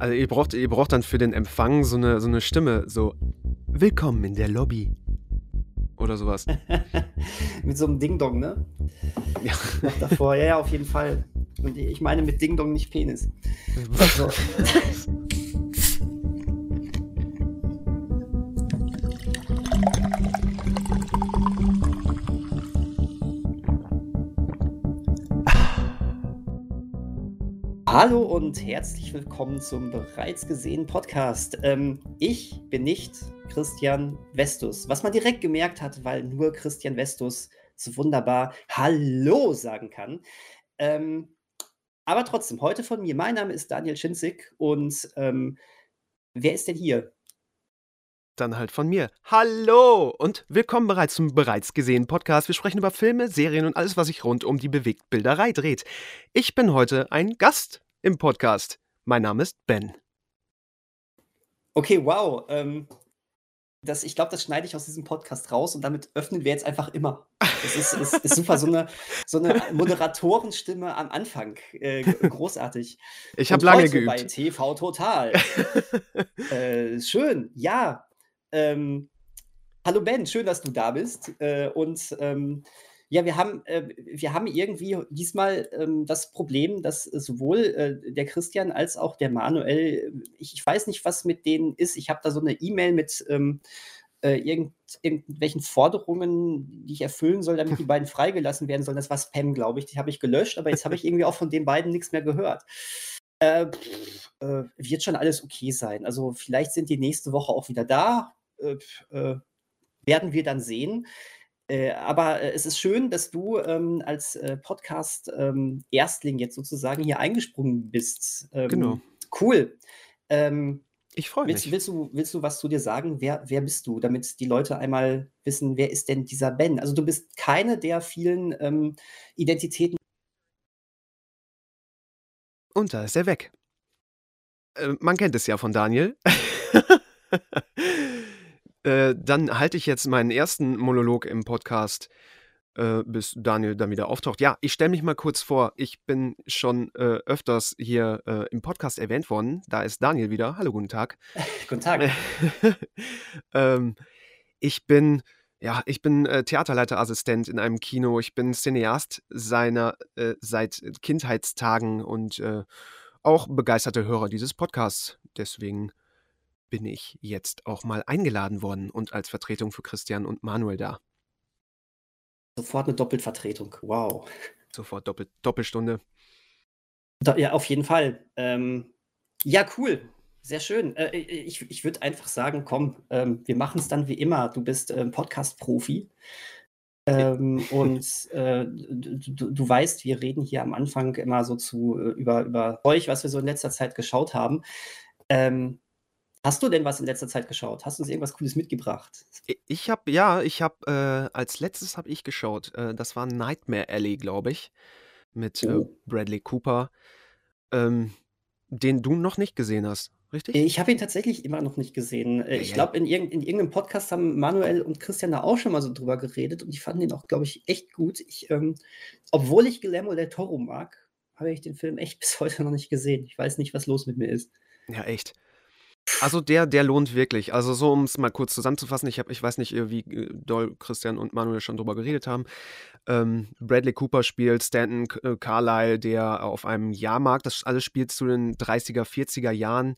Also ihr braucht, ihr braucht dann für den Empfang so eine, so eine Stimme, so Willkommen in der Lobby. Oder sowas. mit so einem Ding-Dong, ne? Ja. Noch davor, ja, ja, auf jeden Fall. Und ich meine mit Ding-Dong nicht Penis. So. Hallo und herzlich willkommen zum bereits gesehenen Podcast. Ähm, ich bin nicht Christian Vestus, was man direkt gemerkt hat, weil nur Christian Vestus so wunderbar Hallo sagen kann. Ähm, aber trotzdem, heute von mir. Mein Name ist Daniel Schinzig und ähm, wer ist denn hier? Dann halt von mir. Hallo und willkommen bereits zum bereits gesehenen Podcast. Wir sprechen über Filme, Serien und alles, was sich rund um die Bewegtbilderei dreht. Ich bin heute ein Gast im Podcast. Mein Name ist Ben. Okay, wow. Ähm, das, ich glaube, das schneide ich aus diesem Podcast raus und damit öffnen wir jetzt einfach immer. Das ist, ist, ist super, so eine, so eine Moderatorenstimme am Anfang. Äh, großartig. Ich habe lange geübt. Bei TV Total. äh, schön, ja. Ähm, hallo Ben, schön, dass du da bist. Äh, und ähm, ja, wir haben, äh, wir haben irgendwie diesmal ähm, das Problem, dass sowohl äh, der Christian als auch der Manuel, ich, ich weiß nicht, was mit denen ist. Ich habe da so eine E-Mail mit ähm, äh, irgend, irgendwelchen Forderungen, die ich erfüllen soll, damit die beiden freigelassen werden sollen. Das war Spam, glaube ich. Die habe ich gelöscht, aber jetzt habe ich irgendwie auch von den beiden nichts mehr gehört. Äh, äh, wird schon alles okay sein. Also vielleicht sind die nächste Woche auch wieder da. Äh, äh, werden wir dann sehen. Äh, aber äh, es ist schön, dass du ähm, als äh, Podcast-Erstling ähm, jetzt sozusagen hier eingesprungen bist. Ähm, genau. Cool. Ähm, ich freue mich. Willst, willst, du, willst du was zu dir sagen? Wer, wer bist du, damit die Leute einmal wissen, wer ist denn dieser Ben? Also du bist keine der vielen ähm, Identitäten. Und da ist er weg. Äh, man kennt es ja von Daniel. Äh, dann halte ich jetzt meinen ersten Monolog im Podcast, äh, bis Daniel dann wieder auftaucht. Ja, ich stelle mich mal kurz vor. Ich bin schon äh, öfters hier äh, im Podcast erwähnt worden. Da ist Daniel wieder. Hallo, guten Tag. guten Tag. ähm, ich bin, ja, ich bin äh, Theaterleiterassistent in einem Kino. Ich bin Cineast seiner seit Kindheitstagen und auch begeisterter Hörer dieses Podcasts. Deswegen bin ich jetzt auch mal eingeladen worden und als Vertretung für Christian und Manuel da. Sofort eine Doppelvertretung. Wow. Sofort Doppel Doppelstunde. Ja, auf jeden Fall. Ähm, ja, cool. Sehr schön. Äh, ich ich würde einfach sagen, komm, ähm, wir machen es dann wie immer. Du bist ähm, Podcast-Profi. Ähm, und äh, du, du, weißt, wir reden hier am Anfang immer so zu äh, über, über euch, was wir so in letzter Zeit geschaut haben. Ähm, Hast du denn was in letzter Zeit geschaut? Hast du uns irgendwas Cooles mitgebracht? Ich habe, ja, ich habe, äh, als letztes habe ich geschaut. Äh, das war Nightmare Alley, glaube ich, mit äh, oh. Bradley Cooper, ähm, den du noch nicht gesehen hast, richtig? Ich habe ihn tatsächlich immer noch nicht gesehen. Äh, ich glaube, in, irg in, irgendeinem Podcast haben Manuel und Christian da auch schon mal so drüber geredet und ich fand ihn auch, glaube ich, echt gut. Ich, ähm, obwohl ich Guillermo del Toro mag, habe ich den Film echt bis heute noch nicht gesehen. Ich weiß nicht, was los mit mir ist. Ja, echt. Also der, der lohnt wirklich. Also so, um es mal kurz zusammenzufassen, ich, hab, ich weiß nicht, wie äh, doll Christian und Manuel schon drüber geredet haben. Ähm, Bradley Cooper spielt Stanton äh, Carlyle, der auf einem Jahrmarkt, das alles spielt zu den 30er, 40er Jahren,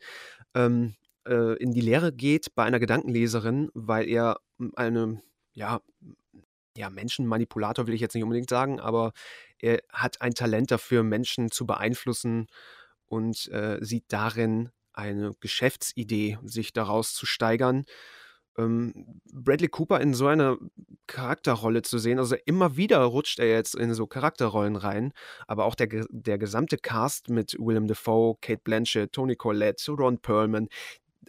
ähm, äh, in die Lehre geht bei einer Gedankenleserin, weil er eine, ja, ja, Menschenmanipulator will ich jetzt nicht unbedingt sagen, aber er hat ein Talent dafür, Menschen zu beeinflussen und äh, sieht darin eine Geschäftsidee, sich daraus zu steigern. Ähm, Bradley Cooper in so einer Charakterrolle zu sehen, also immer wieder rutscht er jetzt in so Charakterrollen rein, aber auch der, der gesamte Cast mit Willem Dafoe, Kate Blanchett, Tony Collette, Ron Perlman,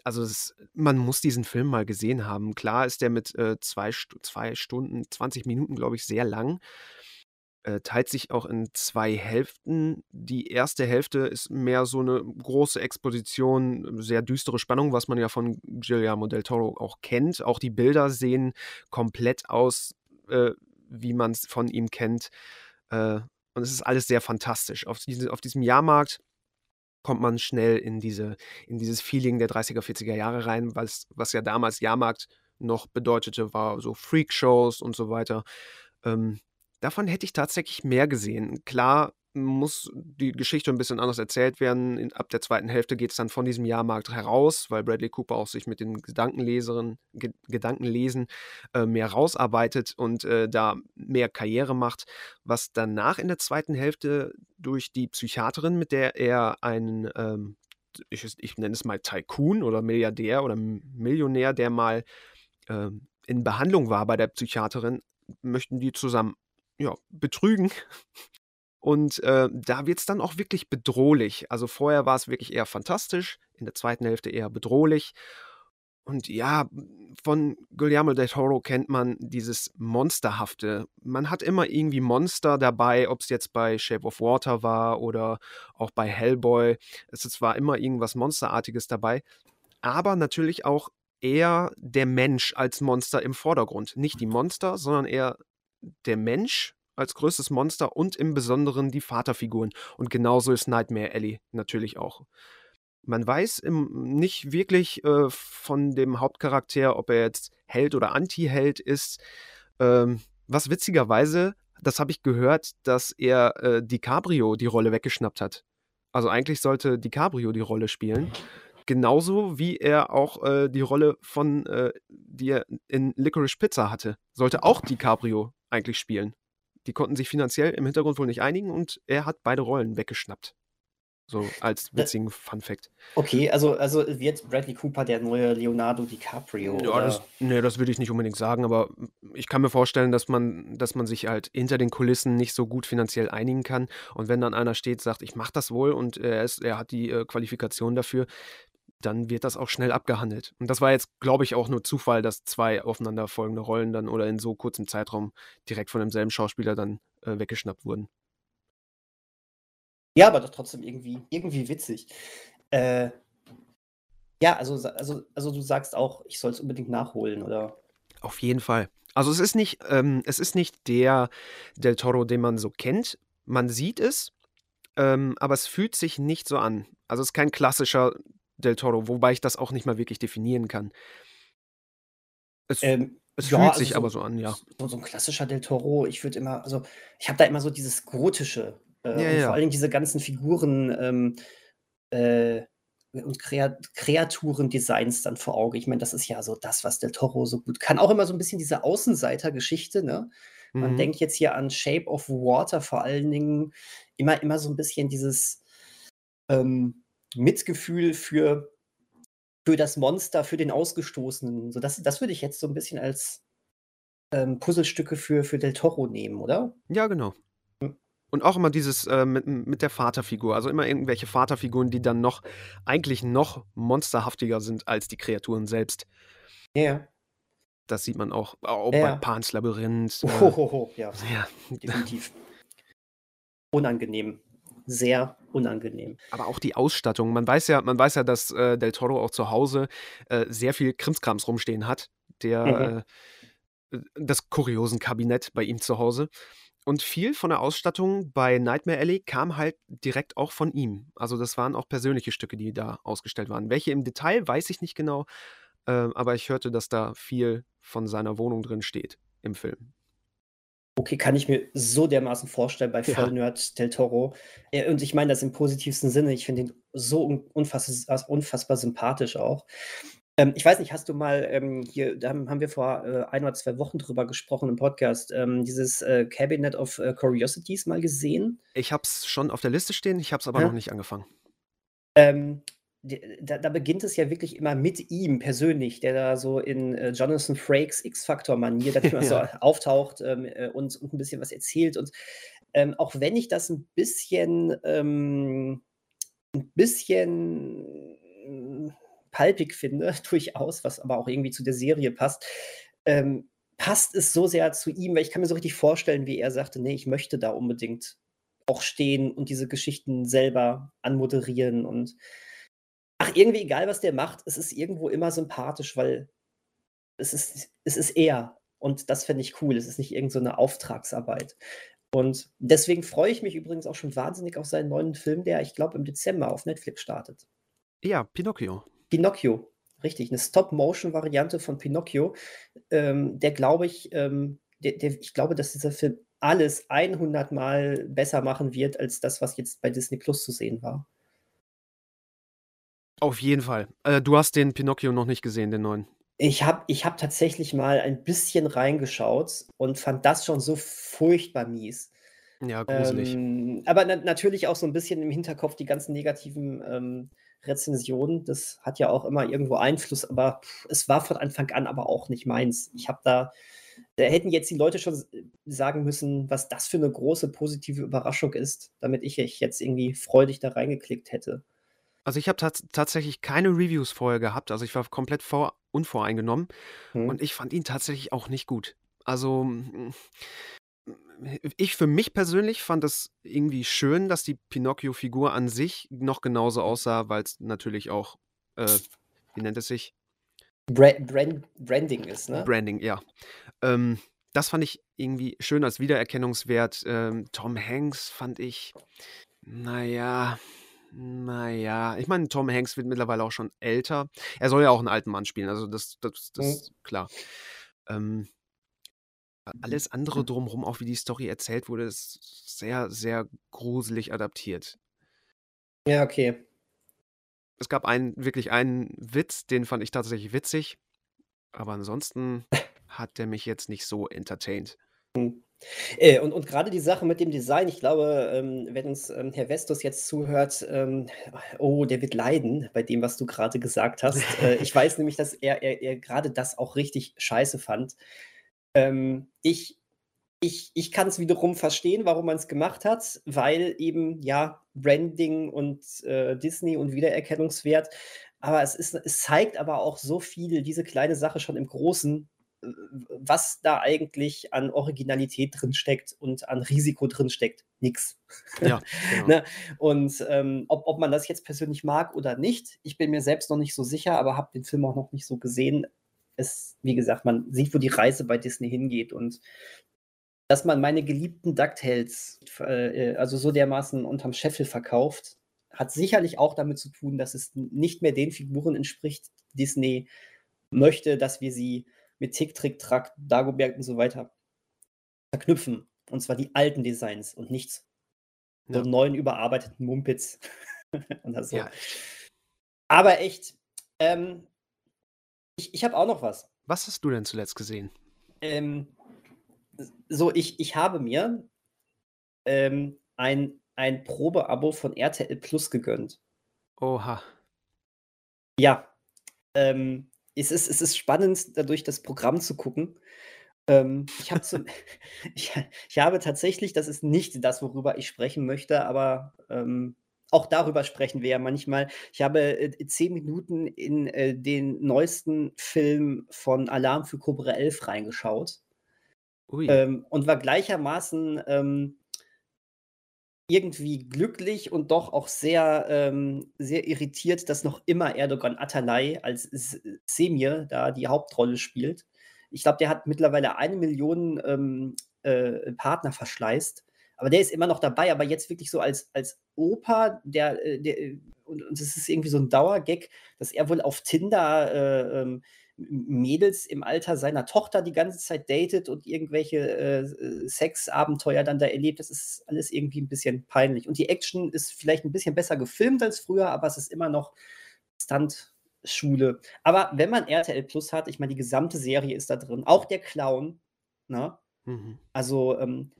also es, man muss diesen Film mal gesehen haben. Klar ist der mit äh, zwei, zwei Stunden, 20 Minuten, glaube ich, sehr lang äh, teilt sich auch in zwei Hälften. Die erste Hälfte ist mehr so eine große Exposition, sehr düstere Spannung, was man ja von Guillermo del Toro auch kennt. Auch die Bilder sehen komplett aus, äh, wie man es von ihm kennt. Äh, und es ist alles sehr fantastisch. Auf, diese, auf diesem Jahrmarkt kommt man schnell in diese in dieses Feeling der 30er, 40er Jahre rein, was was ja damals Jahrmarkt noch bedeutete, war so Freakshows und so weiter. Ähm, davon hätte ich tatsächlich mehr gesehen. Klar muss die Geschichte ein bisschen anders erzählt werden. In, ab der zweiten Hälfte geht es dann von diesem Jahrmarkt heraus, weil Bradley Cooper auch sich mit den Gedankenleseren, Ge Gedankenlesen äh, mehr rausarbeitet und äh, da mehr Karriere macht. Was danach in der zweiten Hälfte durch die Psychiaterin, mit der er einen, ähm, ich, ich nenne es mal Tycoon oder Milliardär oder Millionär, der mal äh, in Behandlung war bei der Psychiaterin, möchten die zusammen ja, betrügen und äh, da wird es dann auch wirklich bedrohlich. Also vorher war es wirklich eher fantastisch, in der zweiten Hälfte eher bedrohlich. Und ja, von Guillermo del Toro kennt man dieses Monsterhafte. Man hat immer irgendwie Monster dabei, ob es jetzt bei Shape of Water war oder auch bei Hellboy. Es ist zwar immer irgendwas Monsterartiges dabei, aber natürlich auch eher der Mensch als Monster im Vordergrund. Nicht die Monster, sondern eher der Mensch als größtes Monster und im Besonderen die Vaterfiguren. Und genauso ist Nightmare Alley natürlich auch. Man weiß im, nicht wirklich äh, von dem Hauptcharakter, ob er jetzt Held oder Anti-Held ist. Ähm, was witzigerweise, das habe ich gehört, dass er äh, DiCaprio die Rolle weggeschnappt hat. Also eigentlich sollte DiCaprio die Rolle spielen. Genauso wie er auch äh, die Rolle von, äh, die er in Licorice Pizza hatte, sollte auch DiCaprio eigentlich spielen. Die konnten sich finanziell im Hintergrund wohl nicht einigen und er hat beide Rollen weggeschnappt. So als witzigen Fun Fact. Okay, also, also wird Bradley Cooper der neue Leonardo DiCaprio? Ja, das, nee, das würde ich nicht unbedingt sagen, aber ich kann mir vorstellen, dass man, dass man sich halt hinter den Kulissen nicht so gut finanziell einigen kann. Und wenn dann einer steht, sagt, ich mache das wohl und er, ist, er hat die äh, Qualifikation dafür, dann wird das auch schnell abgehandelt. Und das war jetzt, glaube ich, auch nur Zufall, dass zwei aufeinanderfolgende Rollen dann oder in so kurzem Zeitraum direkt von demselben Schauspieler dann äh, weggeschnappt wurden. Ja, aber doch trotzdem irgendwie, irgendwie witzig. Äh, ja, also, also, also du sagst auch, ich soll es unbedingt nachholen, oder? Auf jeden Fall. Also es ist nicht, ähm, es ist nicht der Del Toro, den man so kennt. Man sieht es, ähm, aber es fühlt sich nicht so an. Also es ist kein klassischer Del Toro, wobei ich das auch nicht mal wirklich definieren kann. Es, ähm, es ja, fühlt also sich so, aber so an, ja. So, so, ein klassischer Del Toro, ich würde immer, also ich habe da immer so dieses Gotische äh, ja, und ja. vor allem diese ganzen Figuren ähm, äh, und Kreat Kreaturendesigns dann vor Auge. Ich meine, das ist ja so das, was Del Toro so gut kann. Auch immer so ein bisschen diese Außenseiter-Geschichte, ne? Man mhm. denkt jetzt hier an Shape of Water vor allen Dingen immer, immer so ein bisschen dieses, ähm, Mitgefühl für, für das Monster, für den Ausgestoßenen. So, das, das würde ich jetzt so ein bisschen als ähm, Puzzlestücke für, für Del Toro nehmen, oder? Ja, genau. Hm. Und auch immer dieses äh, mit, mit der Vaterfigur, also immer irgendwelche Vaterfiguren, die dann noch eigentlich noch monsterhaftiger sind als die Kreaturen selbst. Ja. Das sieht man auch, auch ja. bei Pans Labyrinth. Äh, oh, oh, oh, ja. ja, definitiv. Unangenehm sehr unangenehm. Aber auch die Ausstattung. Man weiß ja, man weiß ja, dass äh, Del Toro auch zu Hause äh, sehr viel Krimskrams rumstehen hat. Der mhm. äh, das kuriosen Kabinett bei ihm zu Hause. Und viel von der Ausstattung bei Nightmare Alley kam halt direkt auch von ihm. Also das waren auch persönliche Stücke, die da ausgestellt waren. Welche im Detail weiß ich nicht genau, äh, aber ich hörte, dass da viel von seiner Wohnung drin steht im Film. Okay, kann ich mir so dermaßen vorstellen bei Ja. Vollnerd Del Toro. Äh, und ich meine das im positivsten Sinne. Ich finde ihn so unfassbar, unfassbar sympathisch auch. Ähm, ich weiß nicht, hast du mal ähm, hier, da haben wir vor äh, ein oder zwei Wochen drüber gesprochen im Podcast, ähm, dieses äh, Cabinet of äh, Curiosities mal gesehen? Ich habe es schon auf der Liste stehen, ich habe es aber Ja. noch nicht angefangen. Ähm, da, da, beginnt es ja wirklich immer mit ihm persönlich, der da so in äh, Jonathan Frakes X-Factor-Manier ja. so auftaucht ähm, äh, und, und, ein bisschen was erzählt. Und ähm, auch wenn ich das ein bisschen, ähm, ein bisschen hm, palpig finde, durchaus, was aber auch irgendwie zu der Serie passt, ähm, passt es so sehr zu ihm, weil ich kann mir so richtig vorstellen, wie er sagte, nee, ich möchte da unbedingt auch stehen und diese Geschichten selber anmoderieren und Ach, irgendwie egal, was der macht, es ist irgendwo immer sympathisch, weil es ist, es ist er. Und das fände ich cool. Es ist nicht irgendeine so Auftragsarbeit. Und deswegen freue ich mich übrigens auch schon wahnsinnig auf seinen neuen Film, der, ich glaube, im Dezember auf Netflix startet. Ja, Pinocchio. Pinocchio, richtig. Eine Stop-Motion-Variante von Pinocchio, ähm, der glaube ich, ähm, der, der, ich glaube, dass dieser Film alles 100 Mal besser machen wird, als das, was jetzt bei Disney Plus zu sehen war. Auf jeden Fall. Äh, du hast den Pinocchio noch nicht gesehen, den neuen. Ich habe ich hab tatsächlich mal ein bisschen reingeschaut und fand das schon so furchtbar mies. Ja, gruselig. Ähm, aber na natürlich auch so ein bisschen im Hinterkopf die ganzen negativen, ähm, Rezensionen. Das hat ja auch immer irgendwo Einfluss, aber es war von Anfang an aber auch nicht meins. Ich habe da da hätten jetzt die Leute schon sagen müssen, was das für eine große positive Überraschung ist, damit ich jetzt irgendwie freudig da reingeklickt hätte. Also ich habe tats tatsächlich keine Reviews vorher gehabt, also ich war komplett vor unvoreingenommen Mhm. und ich fand ihn tatsächlich auch nicht gut. Also, hm, ich für mich persönlich fand es irgendwie schön, dass die Pinocchio-Figur an sich noch genauso aussah, weil es natürlich auch, äh, wie nennt es sich? Bra Brand Branding ist, ne? Branding, ja. Ähm, das fand ich irgendwie schön als Wiedererkennungswert. Ähm, Tom Hanks fand ich, na ja, na ja. Ich meine, Tom Hanks wird mittlerweile auch schon älter. Er soll ja auch einen alten Mann spielen, also das das das Mhm. ist klar. Ähm alles andere drumherum, auch wie die Story erzählt wurde, ist sehr, sehr gruselig adaptiert. Ja, okay. Es gab einen wirklich einen Witz, den fand ich tatsächlich witzig, aber ansonsten hat der mich jetzt nicht so entertained. Mhm. Äh, und und grade die Sache mit dem Design, ich glaube, ähm, wenn uns, ähm, Herr Vestus jetzt zuhört, ähm, oh, der wird leiden bei dem, was du grade gesagt hast. Äh, ich weiß nämlich, dass er er er grade das auch richtig scheiße fand. Ähm, ich ich ich kann's wiederum verstehen, warum man's gemacht hat, weil eben, ja, Branding und, äh, Disney und Wiedererkennungswert. Aber es ist es zeigt aber auch so viel, diese kleine Sache schon im Großen, was da eigentlich an Originalität drinsteckt und an Risiko drinsteckt. Nix. Ja, genau. Ne? Und, ähm, ob ob man das jetzt persönlich mag oder nicht, ich bin mir selbst noch nicht so sicher, aber habe den Film auch noch nicht so gesehen. Es wie gesagt, man sieht, wo die Reise bei Disney hingeht und dass man meine geliebten DuckTales, äh, äh, also so dermaßen unterm Scheffel verkauft, hat sicherlich auch damit zu tun, dass es nicht mehr den Figuren entspricht, Disney möchte, dass wir sie mit Tick, Trick, Track, Dagobert und so weiter verknüpfen. Und zwar die alten Designs und nicht so Ja. neuen überarbeiteten Mumpitz oder so. Ja. Aber echt, ähm ich ich habe auch noch was. Was hast du denn zuletzt gesehen? Ähm, so, ich ich habe mir, ähm, ein ein Probeabo von RTL+ gegönnt. Oha. Ja, ähm, es ist es ist spannend, dadurch das Programm zu gucken. Ähm, ich habe zum ich ich habe tatsächlich das ist nicht das, worüber ich sprechen möchte, aber, ähm, auch darüber sprechen wir ja manchmal. Ich habe, äh, 10 Minuten in, äh, den neuesten Film von Alarm für Cobra 11 reingeschaut. Ähm, und war gleichermaßen, ähm irgendwie glücklich und doch auch sehr, ähm sehr irritiert, dass noch immer Erdogan Atalay als Semir da die Hauptrolle spielt. Ich glaube, der hat mittlerweile 1.000.000, ähm, äh, Partner verschleißt, aber der ist immer noch dabei, aber jetzt wirklich so als als Opa, der, äh der, äh und das ist irgendwie so 'n Dauergag, dass er wohl auf Tinder, äh, ähm, Mädels im Alter seiner Tochter die ganze Zeit datet und irgendwelche, äh, Sexabenteuer dann da erlebt. Das ist alles irgendwie 'n bisschen peinlich. Und die Action ist vielleicht 'n bisschen besser gefilmt als früher, aber es ist immer noch Stuntschule. Aber wenn man RTL+ hat, ich meine, die gesamte Serie ist da drin, auch der Clown, ne? Mhm. Also, ähm,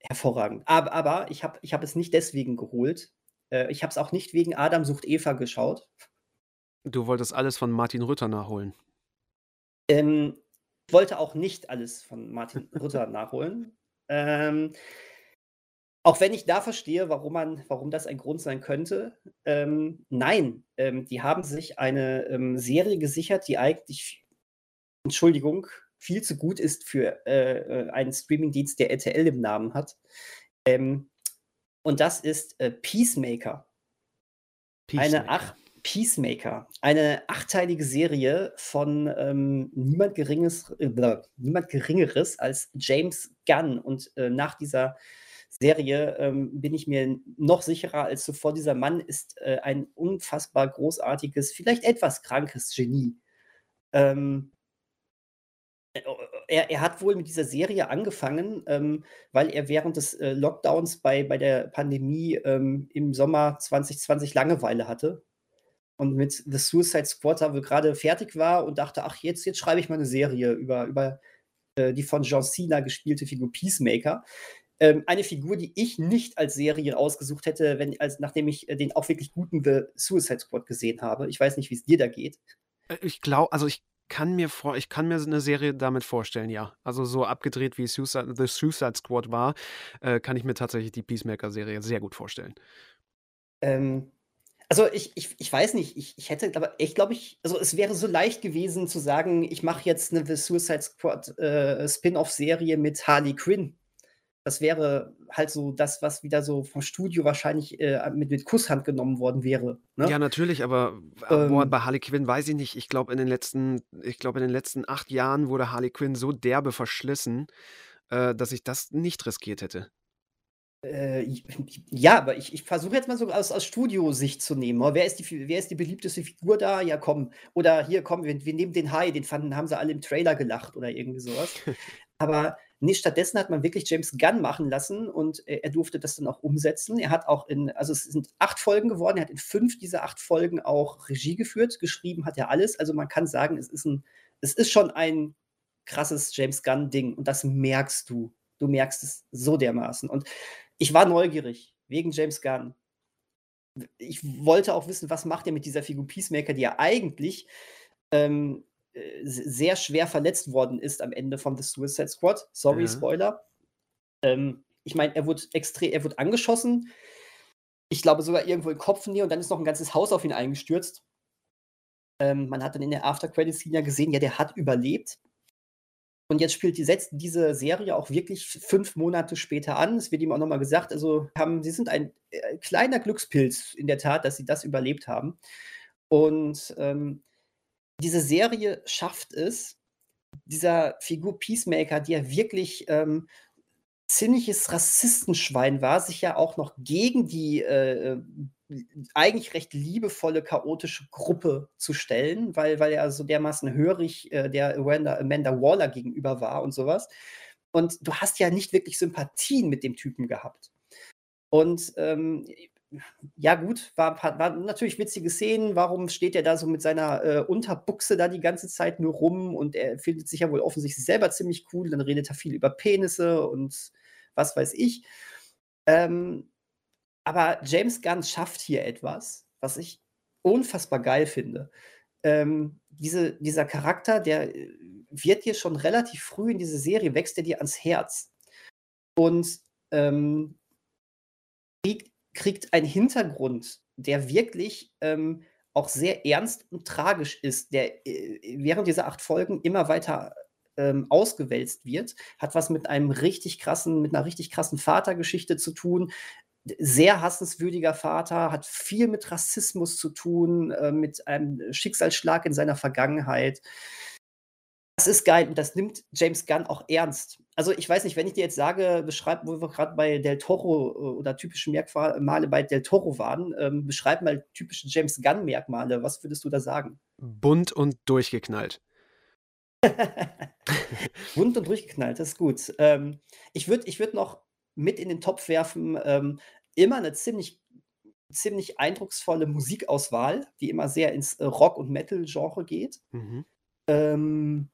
hervorragend. Aber aber ich habe ich habe es nicht deswegen geholt. Äh, ich habe es auch nicht wegen Adam sucht Eva geschaut. Du wolltest alles von Martin Rütter nachholen. Ähm, wollte auch nicht alles von Martin Rütter nachholen. Ähm auch wenn ich da verstehe, warum man warum das ein Grund sein könnte. Ähm, nein, ähm, die haben sich eine, ähm, Serie gesichert, die eigentlich Entschuldigung, viel zu gut ist für, äh, äh, einen Streamingdienst, der RTL im Namen hat. Ähm, und das ist, äh, Peacemaker. Eine Peacemaker. Peacemaker, eine achtteilige Serie von, ähm, niemand Geringes äh, niemand Geringeres als James Gunn. Und, äh, nach dieser Serie ähm, bin ich mir noch sicherer als zuvor. Dieser Mann ist äh, ein unfassbar großartiges, vielleicht etwas krankes Genie. Ähm, äh, er, er, hat wohl mit dieser Serie angefangen, ähm, weil er während des äh, Lockdowns bei, bei der Pandemie ähm, im Sommer 2020 Langeweile hatte und mit The Suicide Squad wohl gerade fertig war und dachte, ach, jetzt, jetzt schreibe ich mal eine Serie über, über äh, die von John Cena gespielte Figur Peacemaker. Ähm, eine Figur, die ich nicht als Serie ausgesucht hätte, wenn, als, nachdem ich äh, den auch wirklich guten The Suicide Squad gesehen habe. Ich weiß nicht, wie es dir da geht. Äh, ich glaube, also ich kann mir vor, ich kann mir eine Serie damit vorstellen, ja. Also so abgedreht wie Suicide, The Suicide Squad war, äh, kann ich mir tatsächlich die Peacemaker-Serie sehr gut vorstellen. Ähm, also ich, ich, ich weiß nicht, ich, ich hätte, aber ich glaube ich, also es wäre so leicht gewesen zu sagen, ich mache jetzt eine The Suicide Squad äh, Spin-off-Serie mit Harley Quinn. Das wäre halt so das, was wieder so vom Studio wahrscheinlich äh, mit, mit Kusshand genommen worden wäre. Ne? Ja, natürlich, aber ähm, bei Harley Quinn weiß ich nicht. Ich glaube, in den letzten, ich glaube, in den letzten acht Jahren wurde Harley Quinn so derbe verschlissen, äh, dass ich das nicht riskiert hätte. Äh, ja, aber ich, ich versuche jetzt mal so aus, aus Studiosicht zu nehmen. Wer ist, die, wer ist die beliebteste Figur da? Ja, komm. Oder hier, komm, wir, wir nehmen den Hai, den fanden, haben sie alle im Trailer gelacht oder irgendwie sowas. aber Nee, stattdessen hat man wirklich James Gunn machen lassen und äh, er durfte das dann auch umsetzen. Er hat auch in, also es sind acht Folgen geworden, er hat in fünf dieser acht Folgen auch Regie geführt, geschrieben hat er alles. Also man kann sagen, es ist ein, es ist schon ein krasses James Gunn-Ding und das merkst du. Du merkst es so dermaßen. Und ich war neugierig wegen James Gunn. Ich wollte auch wissen, was macht er mit dieser Figur Peacemaker, die ja eigentlich ähm, äh, sehr schwer verletzt worden ist am Ende von The Suicide Squad. Sorry, ja. Spoiler. Ähm, ich meine, er wurde extrem, er wurde angeschossen. Ich glaube sogar irgendwo in Kopfnähe und dann ist noch ein ganzes Haus auf ihn eingestürzt. Ähm, man hat dann in der After Credit Scene ja gesehen, ja, der hat überlebt. Und jetzt spielt die, diese Serie auch wirklich fünf Monate später an. Es wird ihm auch nochmal gesagt, also haben, sie sind ein äh, kleiner Glückspilz in der Tat, dass sie das überlebt haben. Und ähm, diese Serie schafft es, dieser Figur Peacemaker, die ja wirklich ähm, ziemliches Rassistenschwein war, sich ja auch noch gegen die äh, äh, eigentlich recht liebevolle, chaotische Gruppe zu stellen, weil, weil er so dermaßen hörig äh, der Amanda, Amanda Waller gegenüber war und sowas. Und du hast ja nicht wirklich Sympathien mit dem Typen gehabt. Und ähm, ja gut, war, war natürlich witzige Szenen. Warum steht er da so mit seiner äh, Unterbuchse da die ganze Zeit nur rum und er findet sich ja wohl offensichtlich selber ziemlich cool. Dann redet er viel über Penisse und was weiß ich. Ähm, aber James Gunn schafft hier etwas, was ich unfassbar geil finde. Ähm, diese, dieser Charakter, der äh, wird dir schon relativ früh in diese Serie, wächst er dir ans Herz. Und ähm, kriegt kriegt einen Hintergrund, der wirklich ähm, auch sehr ernst und tragisch ist, der äh, während dieser acht Folgen immer weiter ähm, ausgewälzt wird, hat was mit einem richtig krassen, mit einer richtig krassen Vatergeschichte zu tun. Sehr hassenswürdiger Vater, hat viel mit Rassismus zu tun, äh, mit einem Schicksalsschlag in seiner Vergangenheit. Das ist geil und das nimmt James Gunn auch ernst. Also, ich weiß nicht, wenn ich dir jetzt sage, beschreib, wo wir gerade bei Del Toro äh, oder typische Merkmale bei Del Toro waren, ähm, beschreib mal typische James Gunn-Merkmale. Was würdest du da sagen? Bunt und durchgeknallt. Bunt und durchgeknallt, das ist gut. Ähm, ich würde ich würd noch mit in den Topf werfen, ähm, immer eine ziemlich, ziemlich eindrucksvolle Musikauswahl, die immer sehr ins äh, Rock- und Metal-Genre geht. Mhm. Ähm,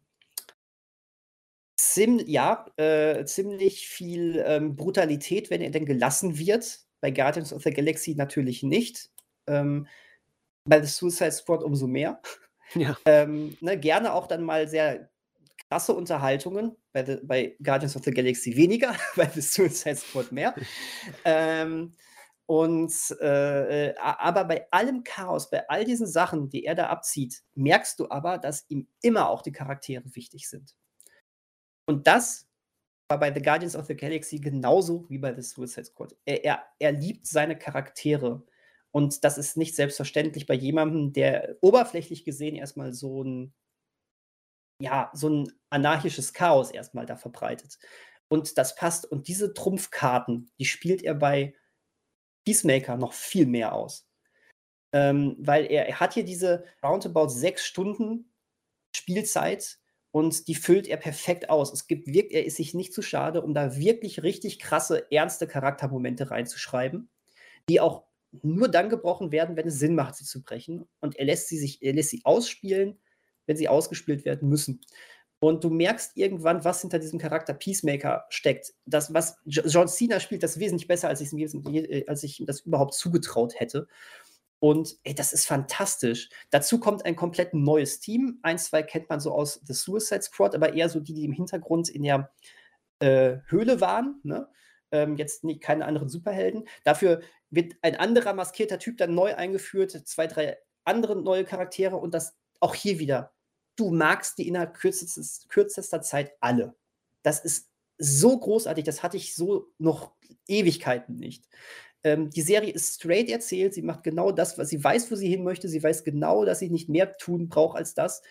Ziem ja, äh, ziemlich viel, ähm, Brutalität, wenn er denn gelassen wird. Bei Guardians of the Galaxy natürlich nicht. Ähm, bei The Suicide Squad umso mehr. Ja. Ähm, ne, gerne auch dann mal sehr krasse Unterhaltungen. Bei, the, bei Guardians of the Galaxy weniger, bei The Suicide Squad mehr. ähm, und äh, aber bei allem Chaos, bei all diesen Sachen, die er da abzieht, merkst du aber, dass ihm immer auch die Charaktere wichtig sind. Und das war bei The Guardians of the Galaxy genauso wie bei The Suicide Squad. Er, er, er liebt seine Charaktere. Und das ist nicht selbstverständlich bei jemandem, der oberflächlich gesehen erstmal so ein, ja, so ein anarchisches Chaos erstmal da verbreitet. Und das passt. Und diese Trumpfkarten, die spielt er bei Peacemaker noch viel mehr aus. Ähm, weil er, er hat hier diese roundabout sechs Stunden Spielzeit und die füllt er perfekt aus. Es gibt wirkt, er ist sich nicht zu schade, um da wirklich richtig krasse, ernste Charaktermomente reinzuschreiben, die auch nur dann gebrochen werden, wenn es Sinn macht, sie zu brechen. Und er lässt sie sich, er lässt sie ausspielen, wenn sie ausgespielt werden müssen. Und du merkst irgendwann, was hinter diesem Charakter Peacemaker steckt. Das, was John Cena spielt, das wesentlich besser, als ich, äh, als ich ihm das überhaupt zugetraut hätte. Und ey, das ist fantastisch. Dazu kommt ein komplett neues Team. Ein, zwei kennt man so aus The Suicide Squad, aber eher so die, die im Hintergrund in der äh, Höhle waren. Ne? Ähm, jetzt nicht, keine anderen Superhelden. Dafür wird ein anderer maskierter Typ dann neu eingeführt, zwei, drei andere neue Charaktere und das auch hier wieder. Du magst die innerhalb kürzester, kürzester Zeit alle. Das ist so großartig, das hatte ich so noch Ewigkeiten nicht. Ähm, die Serie ist straight erzählt, sie macht genau das, was sie weiß, wo sie hin möchte. Sie weiß genau, dass sie nicht mehr tun braucht als das.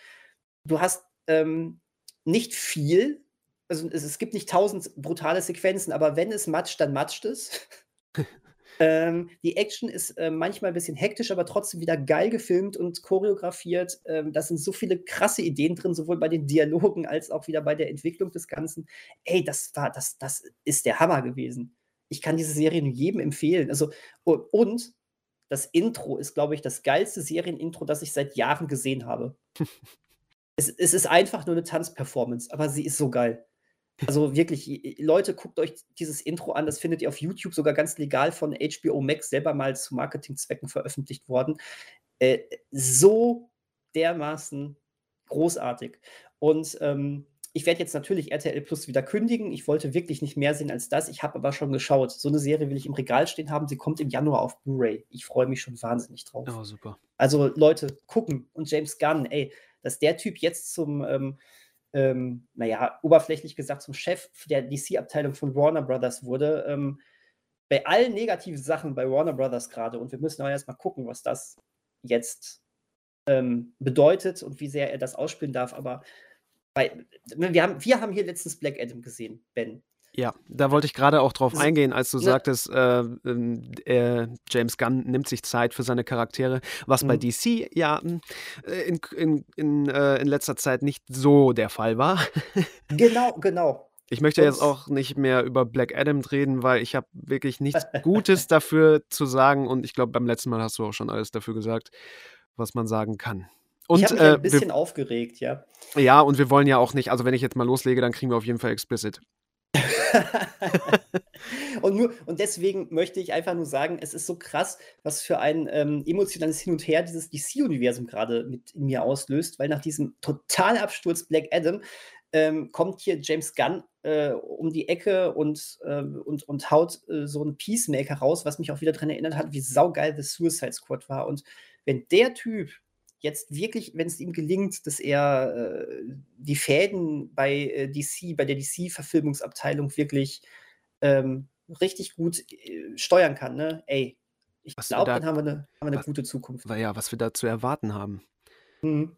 Du hast ähm, nicht viel, also es, es, gibt nicht tausend brutale Sequenzen, aber wenn es matscht, dann matscht es. ähm, die Action ist äh, manchmal ein bisschen hektisch, aber trotzdem wieder geil gefilmt und choreografiert. Ähm, da sind so viele krasse Ideen drin, sowohl bei den Dialogen als auch wieder bei der Entwicklung des Ganzen. Ey, das war, das, das ist der Hammer gewesen ich kann diese Serie nur jedem empfehlen. Also, und das Intro ist, glaube ich, das geilste Serienintro, das ich seit Jahren gesehen habe. es, es ist einfach nur eine Tanzperformance, aber sie ist so geil. Also wirklich, Leute, guckt euch dieses Intro an. Das findet ihr auf YouTube sogar ganz legal von HBO Max selber mal zu Marketingzwecken veröffentlicht worden. Äh, so dermaßen großartig. Und ähm, ich werde jetzt natürlich RTL Plus wieder kündigen. Ich wollte wirklich nicht mehr sehen als das. Ich habe aber schon geschaut. So eine Serie will ich im Regal stehen haben. Sie kommt im Januar auf Blu-ray. Ich freue mich schon wahnsinnig drauf. Oh, super. Also Leute, gucken. Und James Gunn, ey, dass der Typ jetzt zum, ähm, ähm, naja, oberflächlich gesagt, zum Chef der DC-Abteilung von Warner Brothers wurde. Ähm, bei allen negativen Sachen bei Warner Brothers gerade. Und wir müssen auch erstmal gucken, was das jetzt ähm, bedeutet und wie sehr er das ausspielen darf. Aber ne, wir, haben, wir haben hier letztens Black Adam gesehen, Ben. Ja, da wollte ich gerade auch drauf eingehen, als du ja. sagtest, äh, ähm, äh, James Gunn nimmt sich Zeit für seine Charaktere, was mhm. bei DC ja äh, in, in, in, äh, in letzter Zeit nicht so der Fall war. genau, genau. Ich möchte jetzt auch nicht mehr über Black Adam reden, weil ich habe wirklich nichts Gutes dafür zu sagen und ich glaube, beim letzten Mal hast du auch schon alles dafür gesagt, was man sagen kann. Und, ich habe mich äh, ein bisschen wir, aufgeregt, ja. Ja, und wir wollen ja auch nicht, also wenn ich jetzt mal loslege, dann kriegen wir auf jeden Fall explicit. und, nur, und deswegen möchte ich einfach nur sagen, es ist so krass, was für ein ähm, emotionales Hin und Her dieses DC-Universum gerade mit in mir auslöst, weil nach diesem Totalabsturz Black Adam ähm, kommt hier James Gunn äh, um die Ecke und, äh, und, und haut äh, so einen Peacemaker raus, was mich auch wieder daran erinnert hat, wie saugeil The Suicide Squad war. Und wenn der Typ jetzt wirklich, wenn es ihm gelingt, dass er äh, die Fäden bei äh, DC, bei der DC-Verfilmungsabteilung wirklich ähm, richtig gut äh, steuern kann, ne? Ey, ich glaube, da, dann haben wir eine, haben wir eine gute Zukunft. Ja, was wir da zu erwarten haben. Mhm.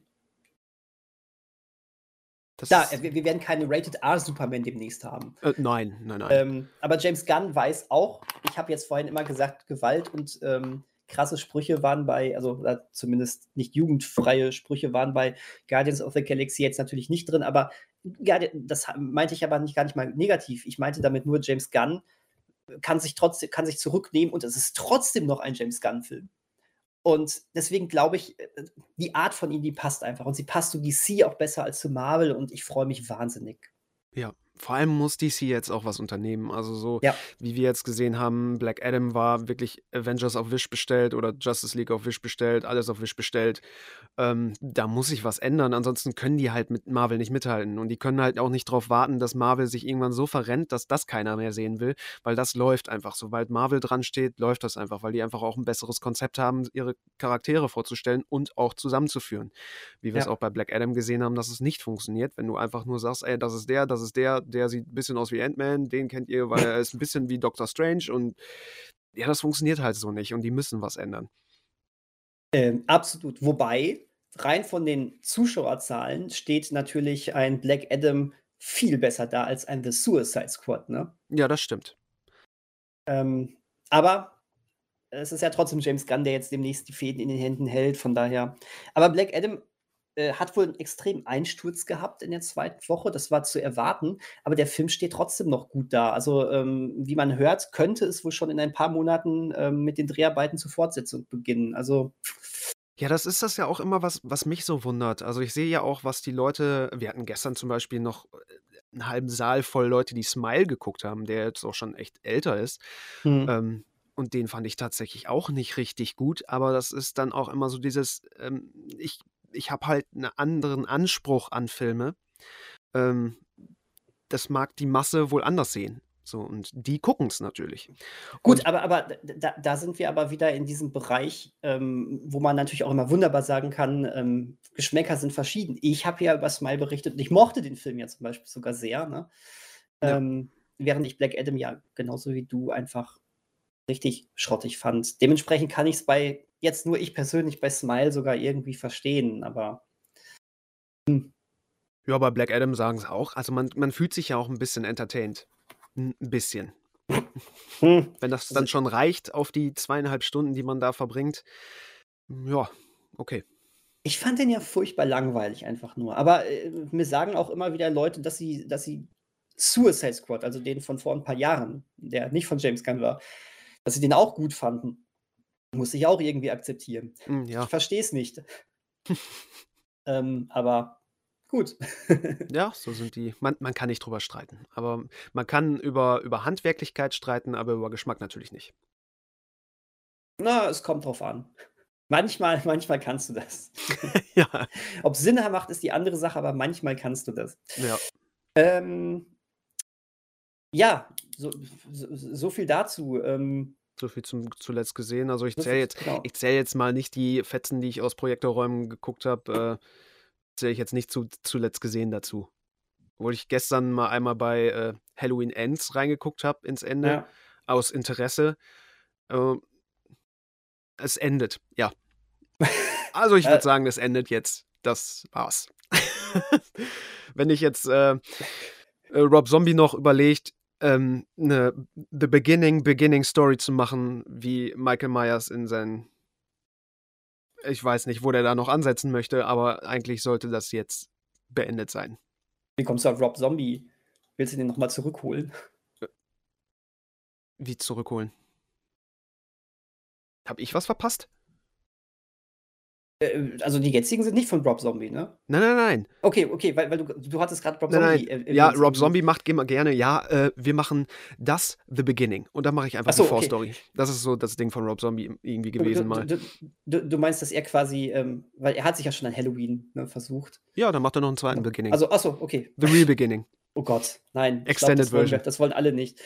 Da, wir, wir, werden keine Rated R Superman demnächst haben. Äh, nein, nein, nein. Ähm, aber James Gunn weiß auch, ich habe jetzt vorhin immer gesagt, Gewalt und ähm, krasse Sprüche waren bei, also zumindest nicht jugendfreie Sprüche waren bei Guardians of the Galaxy jetzt natürlich nicht drin, aber das meinte ich aber nicht gar nicht mal negativ. Ich meinte damit nur, James Gunn kann sich trotzdem, kann sich zurücknehmen und es ist trotzdem noch ein James Gunn-Film. Und deswegen glaube ich, die Art von ihm, die passt einfach. Und sie passt zu DC auch besser als zu Marvel und ich freue mich wahnsinnig. Ja, vor allem muss DC jetzt auch was unternehmen. Also so, ja. wie wir jetzt gesehen haben, Black Adam war wirklich Avengers auf Wish bestellt oder Justice League auf Wish bestellt, alles auf Wish bestellt. Ähm, da muss sich was ändern. Ansonsten können die halt mit Marvel nicht mithalten. Und die können halt auch nicht darauf warten, dass Marvel sich irgendwann so verrennt, dass das keiner mehr sehen will, weil das läuft einfach. Sobald Marvel dran steht, läuft das einfach, weil die einfach auch ein besseres Konzept haben, ihre Charaktere vorzustellen und auch zusammenzuführen. Wie wir es auch bei Black Adam gesehen haben, dass es nicht funktioniert, wenn du einfach nur sagst, ey, das ist der, das ist der, der sieht ein bisschen aus wie Ant-Man, den kennt ihr, weil er ist ein bisschen wie Doctor Strange und ja, das funktioniert halt so nicht und die müssen was ändern. Ähm, absolut. Wobei, rein von den Zuschauerzahlen steht natürlich ein Black Adam viel besser da als ein The Suicide Squad, ne? Ja, das stimmt. Ähm, aber es ist ja trotzdem James Gunn, der jetzt demnächst die Fäden in den Händen hält, von daher. Aber Black Adam äh, hat wohl einen extremen Einsturz gehabt in der zweiten Woche, das war zu erwarten, aber der Film steht trotzdem noch gut da. Also, ähm, wie man hört, könnte es wohl schon in ein paar Monaten ähm, mit den Dreharbeiten zur Fortsetzung beginnen. Also. Ja, das ist das ja auch immer, was, was mich so wundert. Also ich sehe ja auch, was die Leute, wir hatten gestern zum Beispiel noch äh, einen halben Saal voll Leute, die Smile geguckt haben, der jetzt auch schon echt älter ist. Mhm. Ähm, und den fand ich tatsächlich auch nicht richtig gut, aber das ist dann auch immer so dieses, ähm, ich ich habe halt einen anderen Anspruch an Filme. Ähm, das mag die Masse wohl anders sehen. So, und die gucken es natürlich. Gut, und, aber, aber da, da, sind wir aber wieder in diesem Bereich, ähm, wo man natürlich auch immer wunderbar sagen kann, ähm, Geschmäcker sind verschieden. Ich habe ja über Smile berichtet und ich mochte den Film ja zum Beispiel sogar sehr, ne? ja. ähm, während ich Black Adam ja genauso wie du einfach richtig schrottig fand. Dementsprechend kann ich es bei jetzt nur ich persönlich bei Smile sogar irgendwie verstehen, aber. Hm. Ja, bei Black Adam sagen es auch. Also man, man fühlt sich ja auch ein bisschen entertained. Ein bisschen. Hm. Wenn das dann also schon reicht auf die zweieinhalb Stunden, die man da verbringt, ja, okay. Ich fand den ja furchtbar langweilig einfach nur. Aber äh, mir sagen auch immer wieder Leute, dass sie, dass sie Suicide Squad, also den von vor ein paar Jahren, der nicht von James Gunn war, dass sie den auch gut fanden. Muss ich auch irgendwie akzeptieren. Hm, ja. Ich verstehe es nicht. ähm, aber gut. ja, so sind die. Man, man kann nicht drüber streiten. Aber man kann über, über Handwerklichkeit streiten, aber über Geschmack natürlich nicht. Na, es kommt drauf an. Manchmal, manchmal kannst du das. ja. Ob Sinn macht, ist die andere Sache, aber manchmal kannst du das. Ja. Ähm, ja, so, so, so, viel dazu. Ähm, so viel zum, zuletzt gesehen. Also ich zähle jetzt, genau. ich zähle jetzt mal nicht die Fetzen, die ich aus Projektorräumen geguckt habe, äh, zähle ich jetzt nicht zu, zuletzt gesehen dazu. Obwohl ich gestern mal einmal bei äh, Halloween Ends reingeguckt habe ins Ende, ja. aus Interesse. Äh, es endet, ja. Also ich würde äh. sagen, es endet jetzt. Das war's. Wenn ich jetzt äh, äh, Rob Zombie noch überlegt, ähm, eine The Beginning, Beginning Story zu machen, wie Michael Myers in seinen. Ich weiß nicht, wo der da noch ansetzen möchte, aber eigentlich sollte das jetzt beendet sein. Wie kommst du auf Rob Zombie? Willst du den nochmal zurückholen? Äh, wie zurückholen? Hab ich was verpasst? Äh, also die jetzigen sind nicht von Rob Zombie, ne? Nein, nein, nein. Okay, okay, weil, weil du, du hattest gerade Rob nein, Zombie. Nein. Äh, ja, Rob Zombie macht immer gerne, ja, äh, wir machen das The Beginning. Und dann mache ich einfach so, die Vorstory. Okay. Das ist so das Ding von Rob Zombie irgendwie gewesen du, mal. Du, du, du, meinst, dass er quasi, ähm, weil er hat sich ja schon an Halloween ne, versucht. Ja, dann macht er noch einen zweiten Beginning. Also, achso, okay. The Real Beginning. Oh Gott, nein. Extended glaub, das Version. Wollen das wollen alle nicht.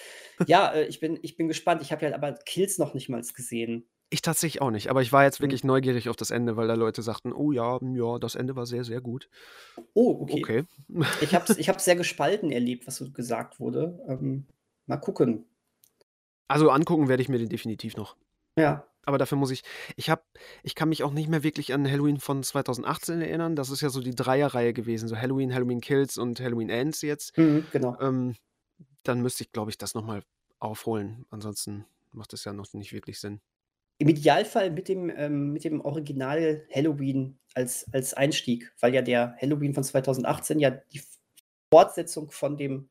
ja, äh, ich, bin, ich bin gespannt. Ich habe ja aber Kills noch nicht mal gesehen. Ich tatsächlich auch nicht, aber ich war jetzt mhm. wirklich neugierig auf das Ende, weil da Leute sagten, oh ja, ja, das Ende war sehr, sehr gut. Oh, okay. okay. ich habe es ich sehr gespalten erlebt, was so gesagt wurde. Ähm, mal gucken. Also angucken werde ich mir den definitiv noch. Ja. Aber dafür muss ich, ich habe, ich kann mich auch nicht mehr wirklich an Halloween von 2018 erinnern. Das ist ja so die Dreierreihe gewesen, so Halloween, Halloween Kills und Halloween Ends jetzt. Mhm, genau. Ähm, dann müsste ich, glaube ich, das nochmal aufholen. Ansonsten macht es ja noch nicht wirklich Sinn. Im Idealfall mit dem, ähm, mit dem Original Halloween als, als Einstieg, weil ja der Halloween von 2018 ja die Fortsetzung von dem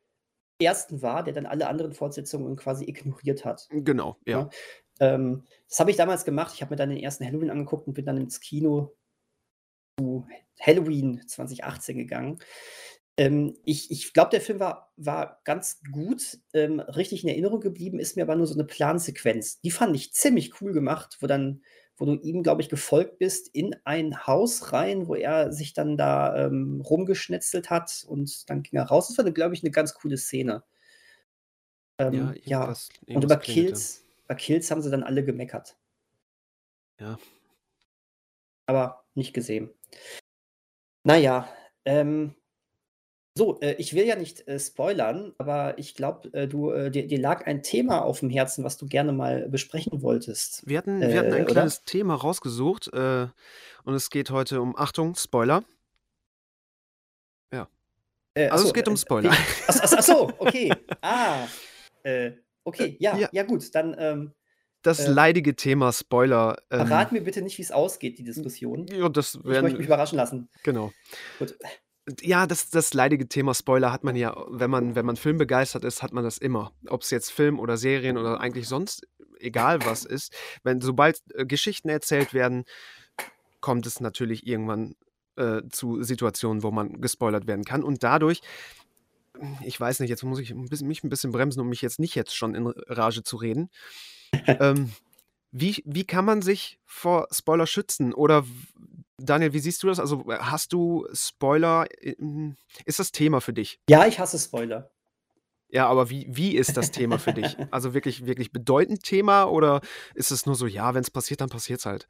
ersten war, der dann alle anderen Fortsetzungen quasi ignoriert hat. Genau, ja. ja? Ähm, das habe ich damals gemacht. Ich habe mir dann den ersten Halloween angeguckt und bin dann ins Kino zu Halloween 2018 gegangen. Ähm, ich ich glaube, der Film war war ganz gut. Ähm, richtig in Erinnerung geblieben ist mir aber nur so eine Plansequenz. Die fand ich ziemlich cool gemacht, wo dann wo du ihm, glaube ich, gefolgt bist in ein Haus rein, wo er sich dann da, ähm, rumgeschnetzelt hat und dann ging er raus. Das war, glaube ich, eine ganz coole Szene. Ähm, ja, ja. Und über Kills bei Kills haben sie dann alle gemeckert. Ja. Aber nicht gesehen. Naja, ähm so, äh, ich will ja nicht, äh, spoilern, aber ich glaube, äh, du, äh, dir dir lag ein Thema auf dem Herzen, was du gerne mal besprechen wolltest, Wir hatten wir hatten ein oder? kleines Thema rausgesucht, äh, und es geht heute um Achtung, Spoiler. Ja. Äh, Also, es achso, geht um äh, Spoiler. wie ach ach ach so, okay. Ah, äh, okay, ja, Ja. ja gut, dann, ähm Das äh leidige Thema Spoiler, ähm verrat mir bitte nicht, wie's ausgeht, die Diskussion. Ja, das Ich möchte mich werden überraschen lassen. genau. Gut. Ja, das das leidige Thema Spoiler hat man ja, wenn man wenn man filmbegeistert ist, hat man das immer. Ob's jetzt Film oder Serien oder eigentlich sonst egal was ist. Wenn sobald, äh, Geschichten erzählt werden, kommt es natürlich irgendwann, äh, zu Situationen, wo man gespoilert werden kann und dadurch ich weiß nicht, jetzt muss ich 'n bisschen mich 'n bisschen bremsen, um mich jetzt nicht jetzt schon in Rage zu reden. Ähm, wie wie kann man sich vor Spoiler schützen? Oder Daniel, wie siehst du das? Also, hast du Spoiler im ist das Thema für dich? Ja, ich hasse Spoiler. Ja, aber wie wie ist das Thema für dich? Also, wirklich wirklich bedeutend Thema oder ist es nur so: „Ja, wenn's passiert, dann passiert's halt?“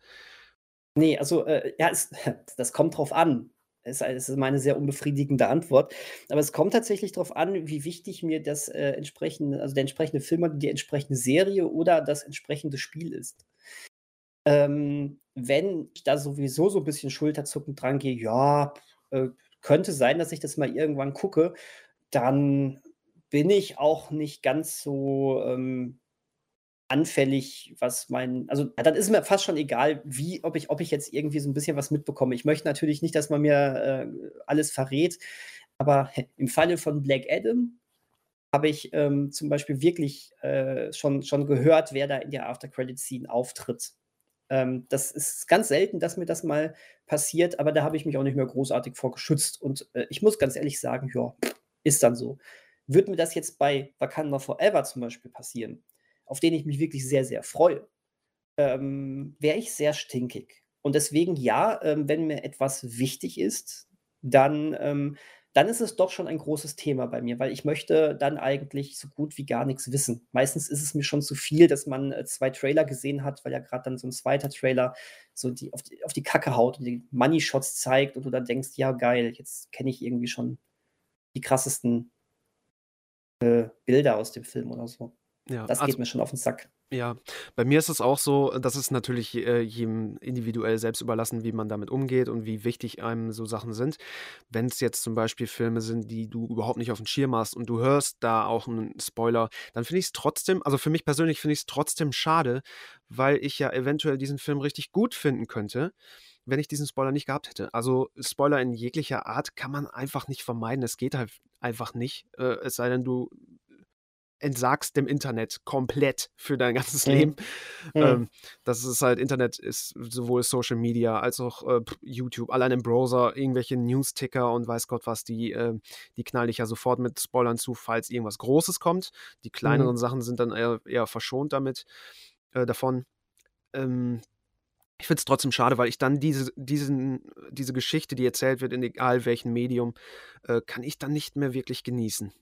Ne, also, äh, ja, es das kommt drauf an. Ist ei ist meine sehr unbefriedigende Antwort. Aber es kommt tatsächlich drauf an, wie wichtig mir das, äh, entsprechende also, der entsprechende Film die entsprechende Serie oder das entsprechende Spiel ist. Ähm, wenn ich da sowieso so 'n bisschen schulterzuckend drangehe: „Ja, äh, könnte sein, dass ich das mal irgendwann gucke“, dann bin ich auch nicht ganz so, ähm, anfällig, was mein also, dann ist mir fast schon egal, wie ob ich ob ich jetzt irgendwie so 'n bisschen was mitbekomme. Ich möchte natürlich nicht, dass man mir, äh, alles verrät, aber im Falle von Black Adam habe ich, ähm, zum Beispiel wirklich, äh, schon schon gehört, wer da in der After Credit Scene auftritt. Ähm, das ist ganz selten, dass mir das mal passiert, aber da habe ich mich auch nicht mehr großartig vor geschützt und, äh, ich muss ganz ehrlich sagen, ja, ist dann so. Würde mir das jetzt bei Wakanda Forever zum Beispiel passieren, auf den ich mich wirklich sehr, sehr freue, ähm, wäre ich sehr stinkig. Und deswegen ja, ähm, wenn mir etwas wichtig ist, dann ähm, dann ist es doch schon ein großes Thema bei mir, weil ich möchte dann eigentlich so gut wie gar nix wissen. Meistens ist es mir schon zu viel, dass man, äh, 2 Trailer gesehen hat, weil ja grad dann so 'n 2. Trailer so die auf die auf die Kacke haut und die Money Shots zeigt und du dann denkst: „Ja geil, jetzt kenne ich irgendwie schon die krassesten“ „äh, Bilder aus dem Film“ oder so. Ja, Das also geht mir schon auf 'n Sack. Ja, bei mir ist es auch so, das ist natürlich, äh, jedem individuell selbst überlassen, wie man damit umgeht und wie wichtig einem so Sachen sind. Wenn's jetzt zum Beispiel Filme sind, die du überhaupt nicht aufm Schirm hast und du hörst da auch 'n Spoiler, dann finde ich's trotzdem also, für mich persönlich finde ich's trotzdem schade, weil ich ja eventuell diesen Film richtig gut finden könnte, wenn ich diesen Spoiler nicht gehabt hätte. Also, Spoiler in jeglicher Art kann man einfach nicht vermeiden. Es geht halt einfach nicht, äh, es sei denn, du entsagst dem Internet komplett für dein ganzes Mhm. Leben. Mhm. Ähm, das ist halt Internet ist sowohl Social Media als auch, äh, YouTube. Allein im Browser irgendwelche Newsticker und weiß Gott was, die, äh die knallen dich ja sofort mit Spoilern zu, falls irgendwas Großes kommt. Die kleineren Mhm. Sachen sind dann eher eher verschont damit äh, davon. Ähm, ich finde es trotzdem schade, weil ich dann diese diesen diese Geschichte, die erzählt wird, in egal welchem Medium, äh, kann ich dann nicht mehr wirklich genießen.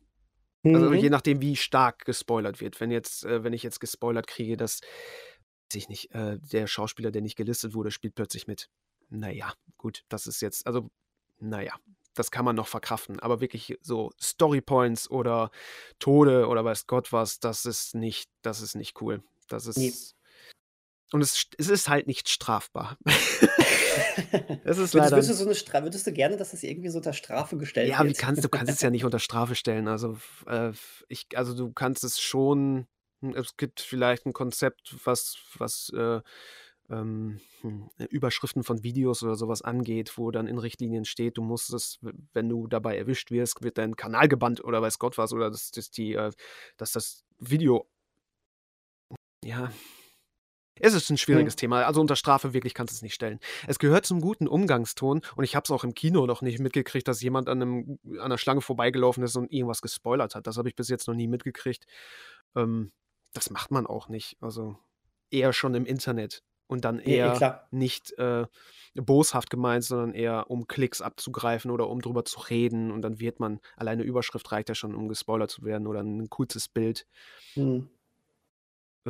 Also, je Mhm. nachdem, wie stark gespoilert wird. Wenn jetzt äh, wenn ich jetzt gespoilert kriege, dass weiß ich nicht, äh, der Schauspieler, der nicht gelistet wurde, spielt plötzlich mit. Na ja, gut, das ist jetzt also, na ja, das kann man noch verkraften. Aber wirklich so Storypoints oder Tode oder weiß Gott was, das ist nicht das ist nicht cool. Das ist und es es ist halt nicht strafbar. Es ist Würdest leider würdest du so 'ne Stra würdest du gerne, dass das irgendwie so unter Strafe gestellt Ja, wie wird? kannst du kannst es ja nicht unter Strafe stellen. Also, äh, ich also, du kannst es schon hm, es gibt vielleicht 'n Konzept, was was, äh, ähm, hm, Überschriften von Videos oder so was angeht, wo dann in Richtlinien steht, du musst es, wenn du dabei erwischt wirst, wird dein Kanal gebannt oder weiß Gott was oder dass dass die äh, dass das Video ja. Es ist 'n schwieriges Mhm. Thema. Also, unter Strafe wirklich kannst du's nicht stellen. Es gehört zum guten Umgangston und ich habe es auch im Kino noch nicht mitgekriegt, dass jemand an 'nem an 'ner Schlange vorbeigelaufen ist und irgendwas gespoilert hat. Das habe ich bis jetzt noch nie mitgekriegt. Ähm, das macht man auch nicht. Also, eher schon im Internet und dann eher klar. nicht, äh, boshaft gemeint, sondern eher um Klicks abzugreifen oder um drüber zu reden und dann wird man alleine Überschrift reicht ja schon, um gespoilert zu werden oder 'n kurzes Bild. Mhm.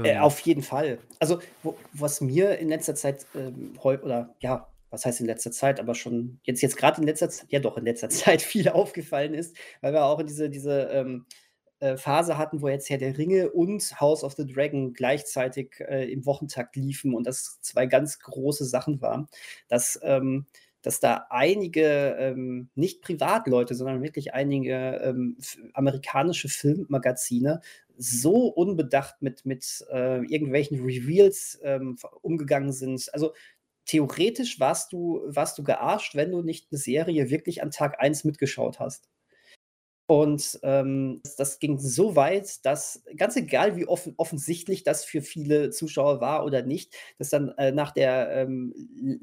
Äh, Ähm auf jeden Fall. Also, wo was mir in letzter Zeit, ähm, oder ja, was heißt in letzter Zeit, aber schon jetzt jetzt grad in letzter Z ja doch, in letzter Zeit viel aufgefallen ist, weil wir auch in diese diese, ähm, äh, Phase hatten, wo jetzt Herr der Ringe und House of the Dragon gleichzeitig, äh, im Wochentakt liefen und das 2 ganz große Sachen waren, dass, ähm, dass da einige, ähm, nicht Privatleute, sondern wirklich einige, ähm, amerikanische Filmmagazine so unbedacht mit mit, äh, irgendwelchen Reveals, ähm, umgegangen sind. Also, theoretisch warst du warst du gearscht, wenn du nicht eine Serie wirklich an Tag 1 mitgeschaut hast. Und, ähm, das ging so weit, dass ganz egal, wie offen offensichtlich das für viele Zuschauer war oder nicht, dass dann, äh, nach der, ähm,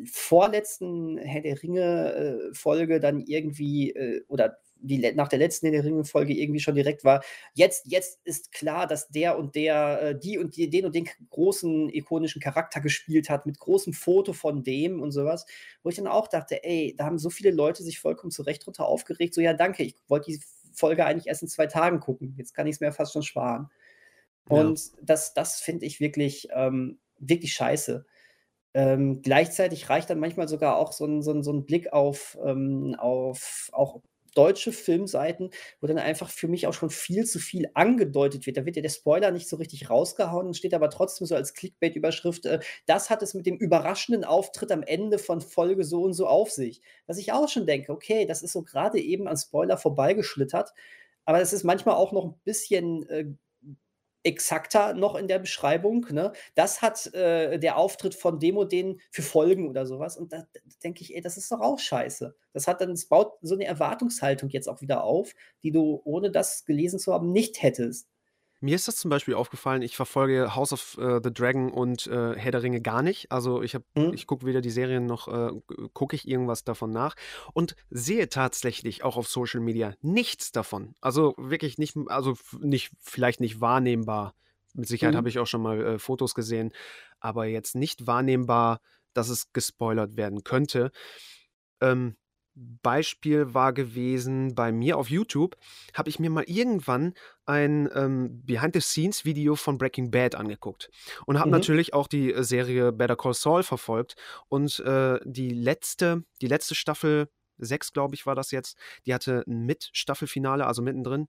vorletzten Herr der Ringe, äh, dann irgendwie, äh, oder die nach der letzten Herr der Ringe-Folge irgendwie schon direkt war, jetzt jetzt ist klar, dass der und der, äh, die und die den und den großen ikonischen Charakter gespielt hat, mit großem Foto von dem und sowas, Wo ich dann auch dachte: „Ey, da haben so viele Leute sich vollkommen zu Recht drunter aufgeregt, so: „Ja, danke, ich wollte die Folge eigentlich erst in zwei Tagen gucken. Jetzt kann ich es mir fast schon sparen. Ja. Und das, das finde ich wirklich, ähm, wirklich scheiße. Ähm, gleichzeitig reicht dann manchmal sogar auch so ein, so ein, so ein Blick auf, ähm, auf auch deutsche Filmseiten, wo dann einfach für mich auch schon viel zu viel angedeutet wird. Da wird ja der Spoiler nicht so richtig rausgehauen, steht aber trotzdem so als Clickbait-Überschrift, äh, das hat es mit dem überraschenden Auftritt am Ende von Folge so und so auf sich. Was ich auch schon denke, okay, das ist so gerade eben an Spoiler vorbeigeschlittert, aber es ist manchmal auch noch ein bisschen äh, exakter noch in der Beschreibung. Ne? Das hat äh, der Auftritt von Demo den für Folgen oder sowas. Und da, da denke ich, ey, das ist doch auch scheiße. Das hat dann, es baut so eine Erwartungshaltung jetzt auch wieder auf, die du ohne das gelesen zu haben nicht hättest. Mir ist das zum Beispiel aufgefallen, ich verfolge House of äh, the Dragon und äh, Herr der Ringe gar nicht. Also ich, mhm. ich gucke weder die Serien noch äh, gucke ich irgendwas davon nach und sehe tatsächlich auch auf Social Media nichts davon. Also wirklich nicht, also nicht, vielleicht nicht wahrnehmbar. Mit Sicherheit mhm. habe ich auch schon mal äh, Fotos gesehen, aber jetzt nicht wahrnehmbar, dass es gespoilert werden könnte. Ähm, Beispiel war gewesen bei mir auf YouTube, habe ich mir mal irgendwann ein ähm, Behind-the-Scenes-Video von Breaking Bad angeguckt und habe mhm. natürlich auch die äh, Serie Better Call Saul verfolgt und äh, die letzte, die letzte Staffel, sechs glaube ich war das jetzt, die hatte ein Mit-Staffelfinale, also mittendrin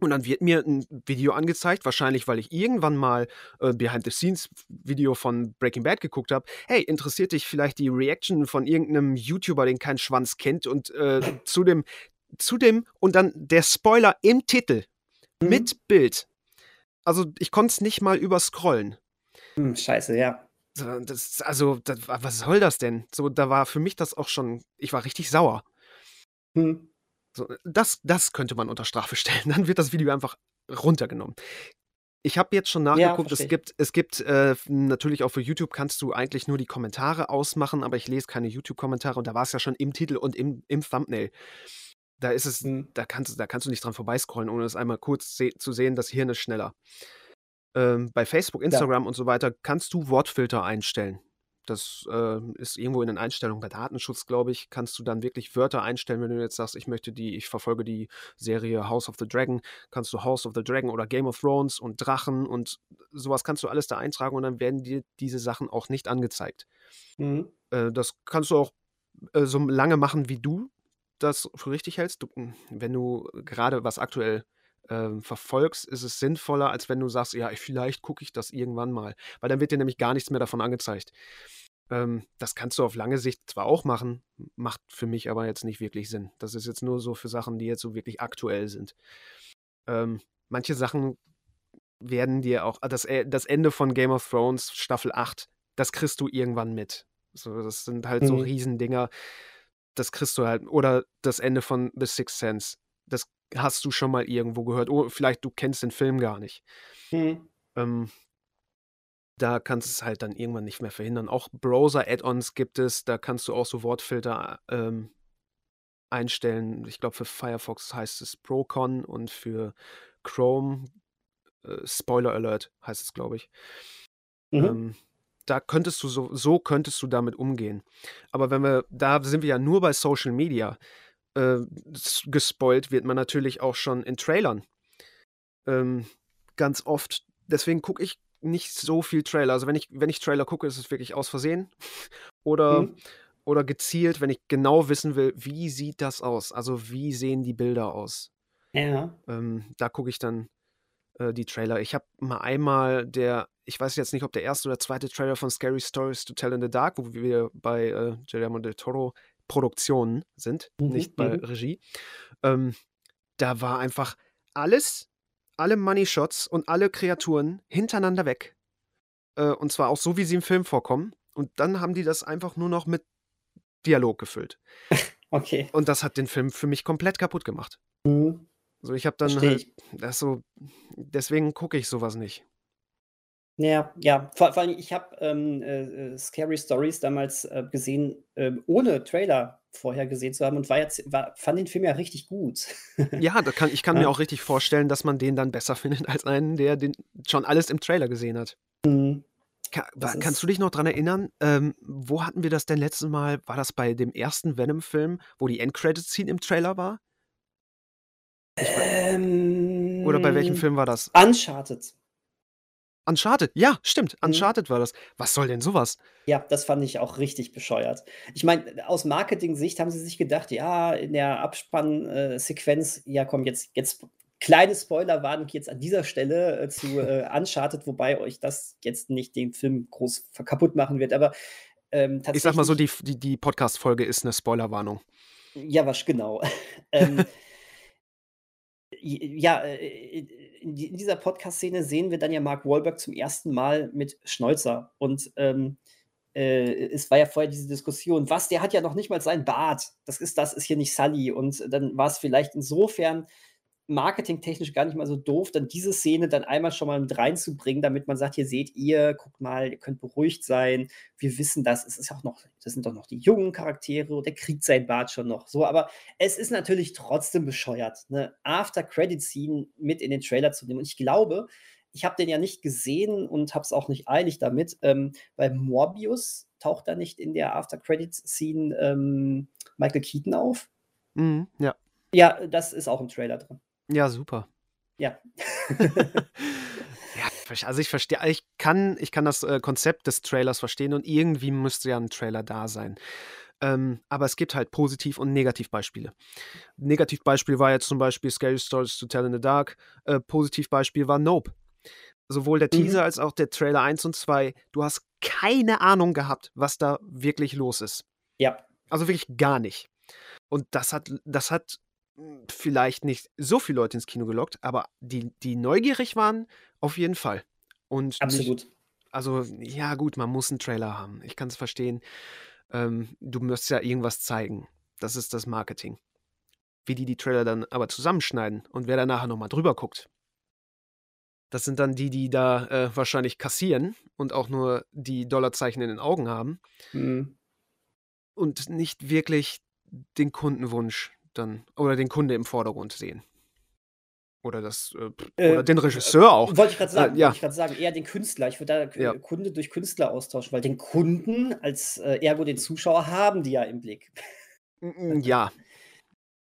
und dann wird mir ein Video angezeigt, wahrscheinlich weil ich irgendwann mal äh, Behind-the-Scenes-Video von Breaking Bad geguckt habe. Hey, interessiert dich vielleicht die Reaction von irgendeinem YouTuber, den kein Schwanz kennt und äh, zu dem, zu dem und dann der Spoiler im Titel mhm. mit Bild. Also ich konnte es nicht mal überscrollen. Hm, scheiße, ja. Das, also, das, was soll das denn? So, da war für mich das auch schon, ich war richtig sauer. Hm. So, das, das könnte man unter Strafe stellen. Dann wird das Video einfach runtergenommen. Ich habe jetzt schon nachgeguckt, ja, es gibt, es gibt äh, natürlich auch für YouTube kannst du eigentlich nur die Kommentare ausmachen, aber ich lese keine YouTube-Kommentare und da war es ja schon im Titel und im, im Thumbnail. Da ist es, mhm. da kannst, da kannst du nicht dran vorbeiscrollen, ohne es einmal kurz se zu sehen, das Hirn ist schneller. Ähm, bei Facebook, Instagram ja. und so weiter kannst du Wortfilter einstellen. Das äh, ist irgendwo in den Einstellungen bei Datenschutz, glaube ich, kannst du dann wirklich Wörter einstellen, wenn du jetzt sagst, ich möchte die, ich verfolge die Serie House of the Dragon, kannst du House of the Dragon oder Game of Thrones und Drachen und sowas kannst du alles da eintragen und dann werden dir diese Sachen auch nicht angezeigt. Mhm. Äh, das kannst du auch äh, so lange machen, wie du das für richtig hältst. Du, hm, wenn du gerade was aktuell ähm, verfolgst, ist es sinnvoller, als wenn du sagst, ja, vielleicht gucke ich das irgendwann mal. Weil dann wird dir nämlich gar nichts mehr davon angezeigt. Ähm, das kannst du auf lange Sicht zwar auch machen, macht für mich aber jetzt nicht wirklich Sinn. Das ist jetzt nur so für Sachen, die jetzt so wirklich aktuell sind. Ähm, manche Sachen werden dir auch, das, äh, das Ende von Game of Thrones, Staffel 8, das kriegst du irgendwann mit. So, das sind halt mhm. so Riesendinger. Das kriegst du halt. Oder das Ende von The Sixth Sense. Das hast du schon mal irgendwo gehört. Oh, vielleicht du kennst den Film gar nicht. Mhm. Ähm, da kannst du es halt dann irgendwann nicht mehr verhindern. Auch Browser-Add-ons gibt es, da kannst du auch so Wortfilter ähm, einstellen. Ich glaube, für Firefox heißt es Procon und für Chrome äh, Spoiler Alert heißt es, glaube ich. Mhm. Ähm, da könntest du so, so könntest du damit umgehen. Aber wenn wir, da sind wir ja nur bei Social Media äh, gespoilt wird man natürlich auch schon in Trailern. Ähm, ganz oft. Deswegen gucke ich nicht so viel Trailer. Also wenn ich, wenn ich Trailer gucke, ist es wirklich aus Versehen. oder, mhm. oder gezielt, wenn ich genau wissen will, wie sieht das aus? Also wie sehen die Bilder aus? Ja. Ähm, da gucke ich dann äh, die Trailer. Ich habe mal einmal der, ich weiß jetzt nicht, ob der erste oder zweite Trailer von Scary Stories to Tell in the Dark, wo wir bei äh, Guillermo del Toro Produktionen sind, Mhm, nicht bei mhm. Regie. Ähm, da war einfach alles, alle Money Shots und alle Kreaturen hintereinander weg. Äh, und zwar auch so, wie sie im Film vorkommen. Und dann haben die das einfach nur noch mit Dialog gefüllt. Okay. Und das hat den Film für mich komplett kaputt gemacht. Mhm. So, ich habe dann halt, das so, deswegen gucke ich sowas nicht. Ja, ja. Vor vor allem, ich habe, ähm, äh, äh, Scary Stories damals, äh, gesehen, ähm, ohne Trailer vorher gesehen zu haben und war jetzt war fand den Film ja richtig gut. Ja, kann ich kann mir Ja. auch richtig vorstellen, dass man den dann besser findet als einen, der den schon alles im Trailer gesehen hat. Mhm. Ka Das kannst du dich noch dran erinnern, ähm, wo hatten wir das denn letztes Mal? War das bei dem ersten Venom-Film, wo die Endcredit-Scene im Trailer war? Wei oder bei welchem Ähm, Film war das? Uncharted. Uncharted, ja, stimmt, Mhm. Uncharted war das. Was soll denn sowas? Ja, das fand ich auch richtig bescheuert. Ich meine, aus Marketing-Sicht haben sie sich gedacht, ja, in der Abspann äh, ja komm, jetzt jetzt kleine Spoilerwarnung jetzt an dieser Stelle, äh, zu, äh, Uncharted, wobei euch das jetzt nicht den Film groß kaputt machen wird, aber, ähm, Ich sage mal so, tatsächlich die die die Podcast-Folge ist 'ne Spoilerwarnung. Ja, wasch genau. Ähm ja, äh, in in dieser Podcast-Szene sehen wir dann ja Mark Wahlberg zum ersten Mal mit Schnäuzer und, ähm, äh, es war ja vorher diese Diskussion: „Was, der hat ja noch nicht mal seinen Bart. Das ist das ist hier nicht Sully.“ Und dann war's vielleicht insofern marketingtechnisch gar nicht mal so doof, dann diese Szene dann einmal schon mal mit reinzubringen, damit man sagt: „Hier seht ihr, guckt mal, ihr könnt beruhigt sein. Wir wissen das. Es ist auch noch das sind doch noch die jungen Charaktere und der kriegt seinen Bart schon noch.“ So, aber es ist natürlich trotzdem bescheuert, 'ne After-Credit-Scene mit in den Trailer zu nehmen. Und ich glaube, ich habe den ja nicht gesehen und habe es auch nicht eilig damit. Ähm, bei Morbius taucht da nicht in der After-Credit-Scene, ähm, Michael Keaton auf? Mhm, ja. Ja, das ist auch im Trailer drin. Ja, super. Ja. Also, ich verstehe ich kann ich kann das, äh, Konzept des Trailers verstehen und irgendwie müsste ja 'n Trailer da sein. Ähm, aber es gibt halt Positiv und Negativbeispiele. Negativbeispiel war jetzt zum Beispiel Scary Stories to Tell in the Dark. Äh, Positivbeispiel war Nope. Sowohl der Mhm. Teaser als auch der Trailer 1 und 2, du hast keine Ahnung gehabt, was da wirklich los ist. Ja. Also, wirklich gar nicht. Und das hat das hat, vielleicht nicht so viele Leute ins Kino gelockt, aber die die neugierig waren, auf jeden Fall. Und nicht Absolut. also, ja gut, man muss 'n Trailer haben. Ich kann's verstehen. Ähm, du musst ja irgendwas zeigen. Das ist das Marketing. Wie die die Trailer dann aber zusammenschneiden und wer da nachher noch mal drüber guckt das sind dann die, die da, äh, wahrscheinlich kassieren und auch nur die Dollarzeichen in den Augen haben Mhm. und nicht wirklich den Kundenwunsch dann oder den Kunde im Vordergrund sehen. Oder das, äh, Äh, oder den Regisseur auch. wollte ich grad Äh, sagen ja. wollte ich sagen, eher den Künstler. Ich würde da Ja. Kunde durch Künstler austauschen, weil den Kunden als, äh, ergo den Zuschauer haben die ja im Blick. Hm, ja.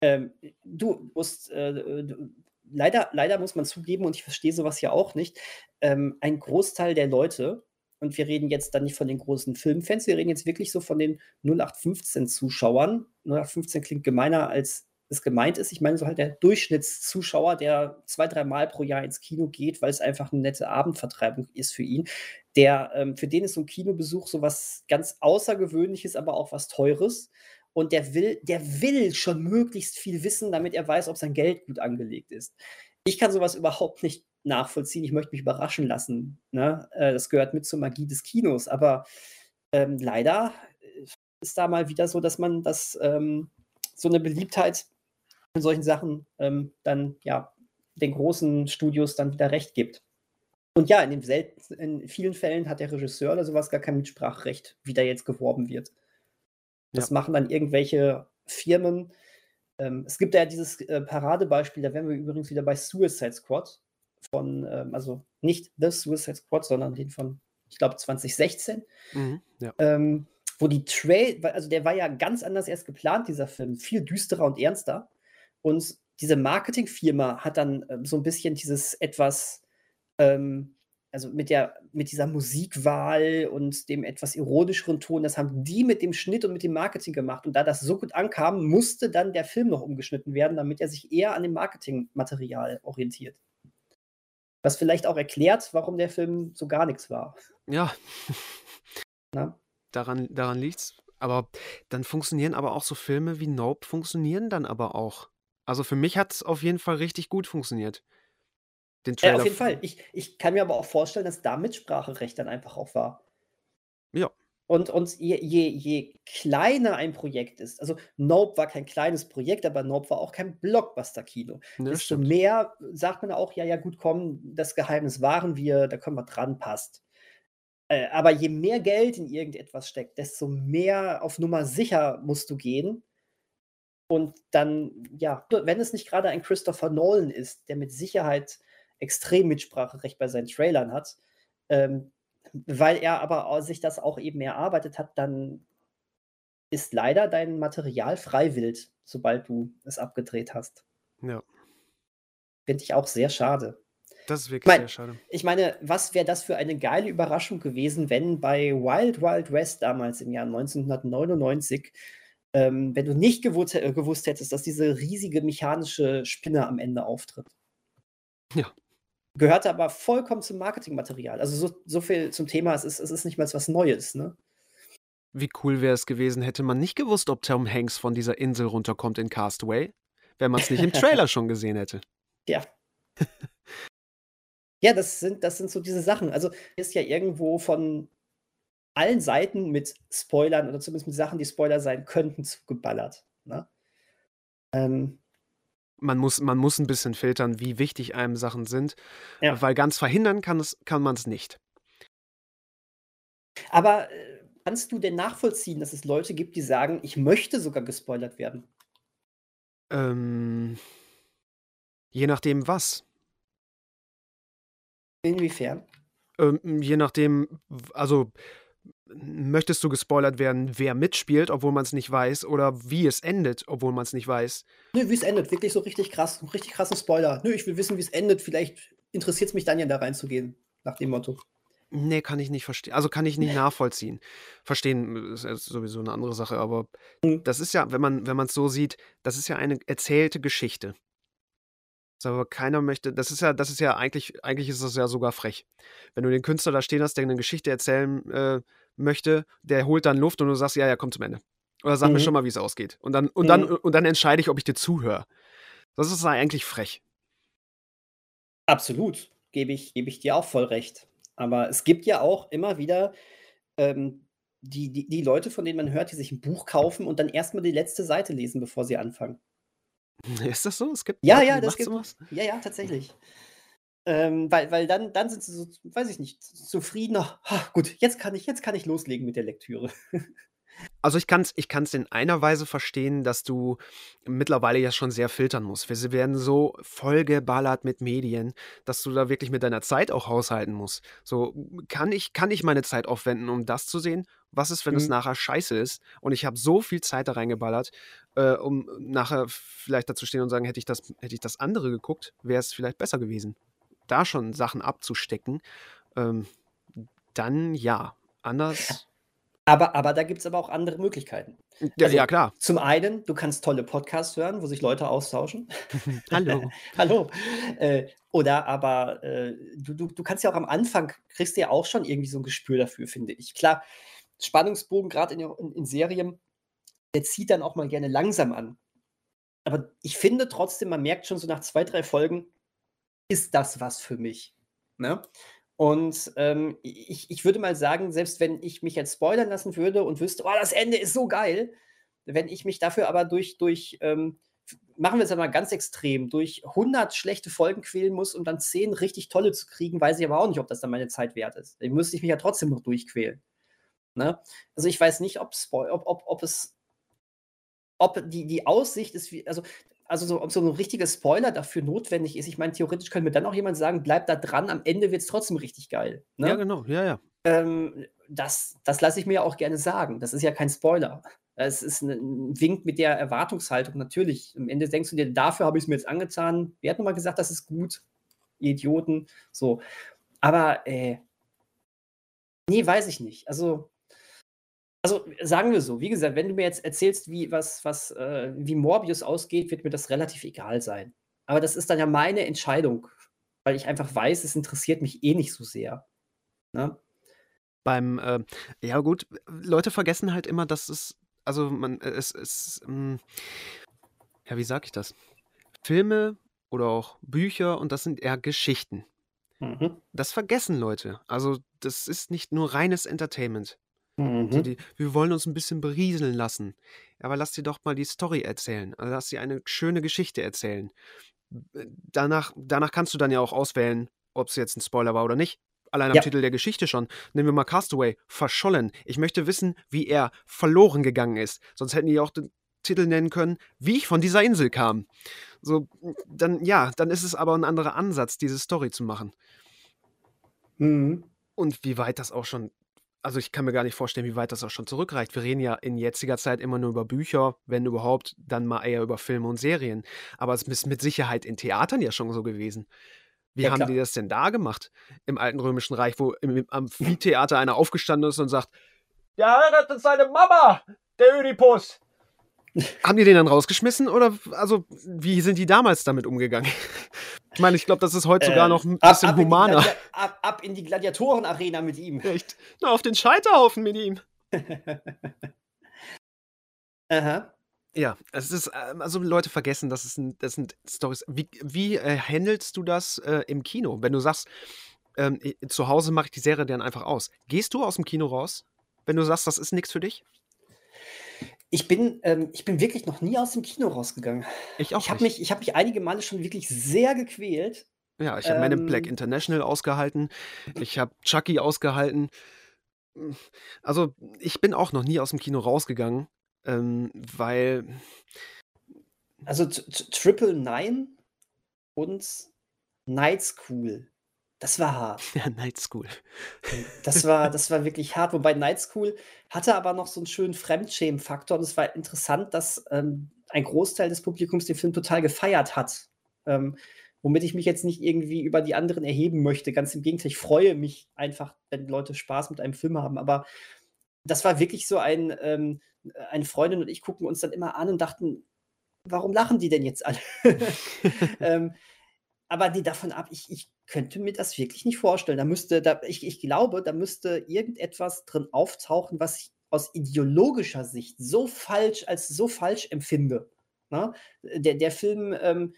Ähm, du musst, äh, äh, du leider leider muss man zugeben, und ich verstehe so was ja auch nicht, ähm, ein Großteil der Leute und wir reden jetzt dann nicht von den großen Filmfans, wir reden jetzt wirklich so von den 0815-Zuschauern. 0815 klingt gemeiner, als es gemeint ist. Ich meine so halt der Durchschnittszuschauer, der 2, dreimal pro Jahr ins Kino geht, weil's einfach 'ne nette Abendvertreibung ist für ihn. Der ähm, für den ist so 'n Kinobesuch so was ganz Außergewöhnliches, aber auch was Teures. Und der will der will schon möglichst viel wissen, damit er weiß, ob sein Geld gut angelegt ist. Ich kann so was überhaupt nicht nachvollziehen. Ich möchte mich überraschen lassen, ne? Äh, das gehört mit zur Magie des Kinos. Aber, ähm, leider, äh, ist da mal wieder so, dass man das ähm, so 'ne Beliebtheit in solchen Sachen, ähm, dann, ja, den großen Studios dann wieder recht gibt. Und ja, in den selten in vielen Fällen hat der Regisseur oder so was gar kein Mitspracherecht, wie da jetzt geworben wird. Das Ja. machen dann irgendwelche Firmen. Ähm, es gibt ja dieses, äh, Paradebeispiel, da wären wir übrigens wieder bei Suicide Squad von, ähm also nicht The Suicide Squad, sondern den von, ich glaube, 2016. Mhm, ja. Ähm, wo die Trail also der war ja ganz anders erst geplant, dieser Film, viel düsterer und ernster. Und diese Marketingfirma hat dann, ähm, so 'n bisschen dieses etwas, ähm also mit der mit dieser Musikwahl und dem etwas ironischeren Ton, das haben die mit dem Schnitt und mit dem Marketing gemacht. Und da das so gut ankam, musste dann der Film noch umgeschnitten werden, damit er sich eher an dem Marketingmaterial orientiert. Was vielleicht auch erklärt, warum der Film so gar nichts war. Ja. Na? Daran, daran liegt's. Aber dann funktionieren aber auch so Filme wie Nope funktionieren dann aber auch. Also für mich hat es auf jeden Fall richtig gut funktioniert. Den Ja, Trailer. auf jeden Fall. Ich, ich kann mir aber auch vorstellen, dass da Mitspracherecht dann einfach auch war. Ja. Und, und je, je, je kleiner ein Projekt ist, also Nope war kein kleines Projekt, aber Nope war auch kein Blockbuster-Kino. Ne, Desto stimmt. mehr sagt man auch, ja, ja, gut, komm, das Geheimnis wahren wir, da können wir dran, passt. Äh, aber je mehr Geld in irgendetwas steckt, desto mehr auf Nummer sicher musst du gehen. Und dann, ja, wenn es nicht gerade ein Christopher Nolan ist, der mit Sicherheit extrem Mitspracherecht bei seinen Trailern hat, ähm, weil er aber sich das auch eben erarbeitet hat, dann ist leider dein Material freiwillig, sobald du es abgedreht hast. Ja. Finde ich auch sehr schade. Das ist wirklich Mein- sehr schade. Ich meine, was wäre das für eine geile Überraschung gewesen, wenn bei Wild Wild West damals im Jahr 1999, ähm, wenn du nicht gewusst, äh, gewusst hättest, dass diese riesige mechanische Spinne am Ende auftritt. Ja. Gehörte aber vollkommen zum Marketingmaterial. Also so, so viel zum Thema, es ist, es ist nicht mal was Neues. Ne? Wie cool wäre es gewesen, hätte man nicht gewusst, ob Tom Hanks von dieser Insel runterkommt in Castaway, wenn man es nicht im Trailer schon gesehen hätte. Ja. ja, das sind, das sind so diese Sachen. Also ist ja irgendwo von allen Seiten mit Spoilern oder zumindest mit Sachen, die Spoiler sein könnten, zugeballert. Ne? Ähm, Man muss, man muss ein bisschen filtern, wie wichtig einem Sachen sind, Ja. weil ganz verhindern kann, es, kann man es nicht. aber äh, kannst du denn nachvollziehen, dass es Leute gibt, die sagen, ich möchte sogar gespoilert werden? Ähm, je nachdem was. Inwiefern? Ähm, je nachdem, also möchtest du gespoilert werden, wer mitspielt, obwohl man es nicht weiß, oder wie es endet, obwohl man es nicht weiß. Nö, wie es endet. Wirklich so richtig krass, richtig krassen Spoiler. Nö, ich will wissen, wie es endet. Vielleicht interessiert es mich dann ja da reinzugehen. Nach dem Motto. Nee, kann ich nicht verstehen. Also kann ich nicht nachvollziehen. Verstehen ist sowieso eine andere Sache, aber Mhm. das ist ja, wenn man wenn man es so sieht, das ist ja eine erzählte Geschichte. Aber keiner möchte, das ist ja, das ist ja eigentlich, eigentlich ist das ja sogar frech. Wenn du den Künstler da stehen hast, der eine Geschichte erzählen äh, möchte, der holt dann Luft und du sagst, ja, ja, komm zum Ende. Oder sag mir Mhm. schon mal, wie es ausgeht. Und dann, und dann, Mhm. und dann entscheide ich, ob ich dir zuhöre. Das ist eigentlich frech. Absolut. Gebe ich, gebe ich dir auch voll recht. Aber es gibt ja auch immer wieder ähm, die, die, die Leute, von denen man hört, die sich ein Buch kaufen und dann erstmal die letzte Seite lesen, bevor sie anfangen. Ist das so? Es gibt Ja, Leute, ja, das gibt sowas? Ja, ja, tatsächlich. Ähm, weil, weil dann, dann sind sie so, weiß ich nicht, zufriedener. Ha, gut, jetzt kann ich, jetzt kann ich loslegen mit der Lektüre. Also ich kann es ich kann's in einer Weise verstehen, dass du mittlerweile ja schon sehr filtern musst. Wir werden so vollgeballert mit Medien, dass du da wirklich mit deiner Zeit auch haushalten musst. So, kann ich, kann ich meine Zeit aufwenden, um das zu sehen? Was ist, wenn es Mhm. nachher scheiße ist? Und ich habe so viel Zeit da reingeballert, äh, um nachher vielleicht dazu stehen und sagen, hätte ich das, hätte ich das andere geguckt, wäre es vielleicht besser gewesen. Da schon Sachen abzustecken, ähm, dann ja. Anders. Aber, aber da gibt es aber auch andere Möglichkeiten. Ja, Also- ja klar. Zum einen, du kannst tolle Podcasts hören, wo sich Leute austauschen. Hallo. Hallo. Äh, oder aber äh, du, du, du kannst ja auch am Anfang, kriegst du ja auch schon irgendwie so ein Gespür dafür, finde ich. Klar, Spannungsbogen, gerade in, in, in Serien, der zieht dann auch mal gerne langsam an. Aber ich finde trotzdem, man merkt schon so nach zwei, drei Folgen, ist das was für mich. Ne? Und ähm, ich, ich würde mal sagen, selbst wenn ich mich jetzt spoilern lassen würde und wüsste, oh, das Ende ist so geil, wenn ich mich dafür aber durch, durch ähm, machen wir es einmal ganz extrem, durch 100 schlechte Folgen quälen muss, um dann 10 richtig tolle zu kriegen, weiß ich aber auch nicht, ob das dann meine Zeit wert ist. Dann müsste ich mich ja trotzdem noch durchquälen. Ne? Also ich weiß nicht, ob, ob, ob, ob es, ob die, die Aussicht ist, wie, also, also so, ob so ein richtiger Spoiler dafür notwendig ist. Ich meine, theoretisch könnte mir dann auch jemand sagen, bleib da dran, am Ende wird es trotzdem richtig geil. Ne? Ja, genau. Ja, ja. Ähm, das das lasse ich mir auch gerne sagen. Das ist ja kein Spoiler. Es ist 'n 'n Wink mit der Erwartungshaltung, natürlich. Am Ende denkst du dir: „Dafür habe ich es mir jetzt angetan. Wer hat noch mal gesagt, das ist gut? Ihr Idioten.“ So. Aber, äh ne, weiß ich nicht. Also also, sagen wir so, wie gesagt, wenn du mir jetzt erzählst, wie was was, äh wie Morbius ausgeht, wird mir das relativ egal sein. Aber das ist dann ja meine Entscheidung, weil ich einfach weiß, es interessiert mich eh nicht so sehr. Ne? Beim, äh, ja gut, Leute vergessen halt immer, dass es, also man, äh, es, es, ähm, ja, wie sag ich das? Filme oder auch Bücher und das sind eher Geschichten. Mhm. Das vergessen Leute. Also das ist nicht nur reines Entertainment. Mhm. die, wir wollen uns ein bisschen berieseln lassen. Aber lass dir doch mal die Story erzählen. Also lass dir eine schöne Geschichte erzählen. Äh, Danach, danach kannst du dann ja auch auswählen, ob es jetzt ein Spoiler war oder nicht. Allein am Ja. Titel der Geschichte schon. Nehmen wir mal Castaway, verschollen. Ich möchte wissen, wie er verloren gegangen ist. Sonst hätten die auch den Titel nennen können, wie ich von dieser Insel kam. So, dann, ja, dann ist es aber ein anderer Ansatz, diese Story zu machen. Mhm. Und wie weit das auch schon, also ich kann mir gar nicht vorstellen, wie weit das auch schon zurückreicht. Wir reden ja in jetziger Zeit immer nur über Bücher, wenn überhaupt, dann mal eher über Filme und Serien. Aber es ist mit Sicherheit in Theatern ja schon so gewesen. Wie Ja, haben klar. die das denn da gemacht im alten römischen Reich, wo im Amphitheater einer aufgestanden ist und sagt, der heiratet seine Mama, der Ödipus. Haben die den dann rausgeschmissen oder also wie sind die damals damit umgegangen? Ich meine, ich glaube, das ist heute sogar Äh, noch ein ab, bisschen ab, die humaner. Ab, ab in die Gladiatorenarena mit ihm. Echt? Na, auf den Scheiterhaufen mit ihm. Aha. Ja, es ist, ähm, also Leute vergessen, das, ist ein, das sind Stories. Wie, wie äh, handelst du das äh, im Kino? Wenn du sagst, ähm, zu Hause mache ich die Serie dann einfach aus. Gehst du aus dem Kino raus, wenn du sagst, das ist nichts für dich? Ich bin, ähm, ich bin wirklich noch nie aus dem Kino rausgegangen. Ich auch Ich habe nicht. mich, ich hab mich einige Male schon wirklich sehr gequält. Ja, ich habe Men in Black Ähm, International ausgehalten. Ich habe Chucky ausgehalten. Also, ich bin auch noch nie aus dem Kino rausgegangen, ähm, weil, also Triple Nine und Night School. Das war hart. ja, Night School. Das war, das war wirklich hart. Wobei Night School hatte aber noch so einen schönen Fremdschämen-Faktor. Und es war interessant, dass ähm, ein Großteil des Publikums den Film total gefeiert hat. Ähm, womit ich mich jetzt nicht irgendwie über die anderen erheben möchte. Ganz im Gegenteil, ich freue mich einfach, wenn Leute Spaß mit einem Film haben. Aber das war wirklich so ein, ähm, eine Freundin und ich gucken uns dann immer an und dachten, warum lachen die denn jetzt alle? ähm, aber die davon ab, ich, ich könnte mir das wirklich nicht vorstellen. Da müsste, da, ich, ich glaube, da müsste irgendetwas drin auftauchen, was ich aus ideologischer Sicht so falsch, als so falsch empfinde. Ne? Der, der Film ähm,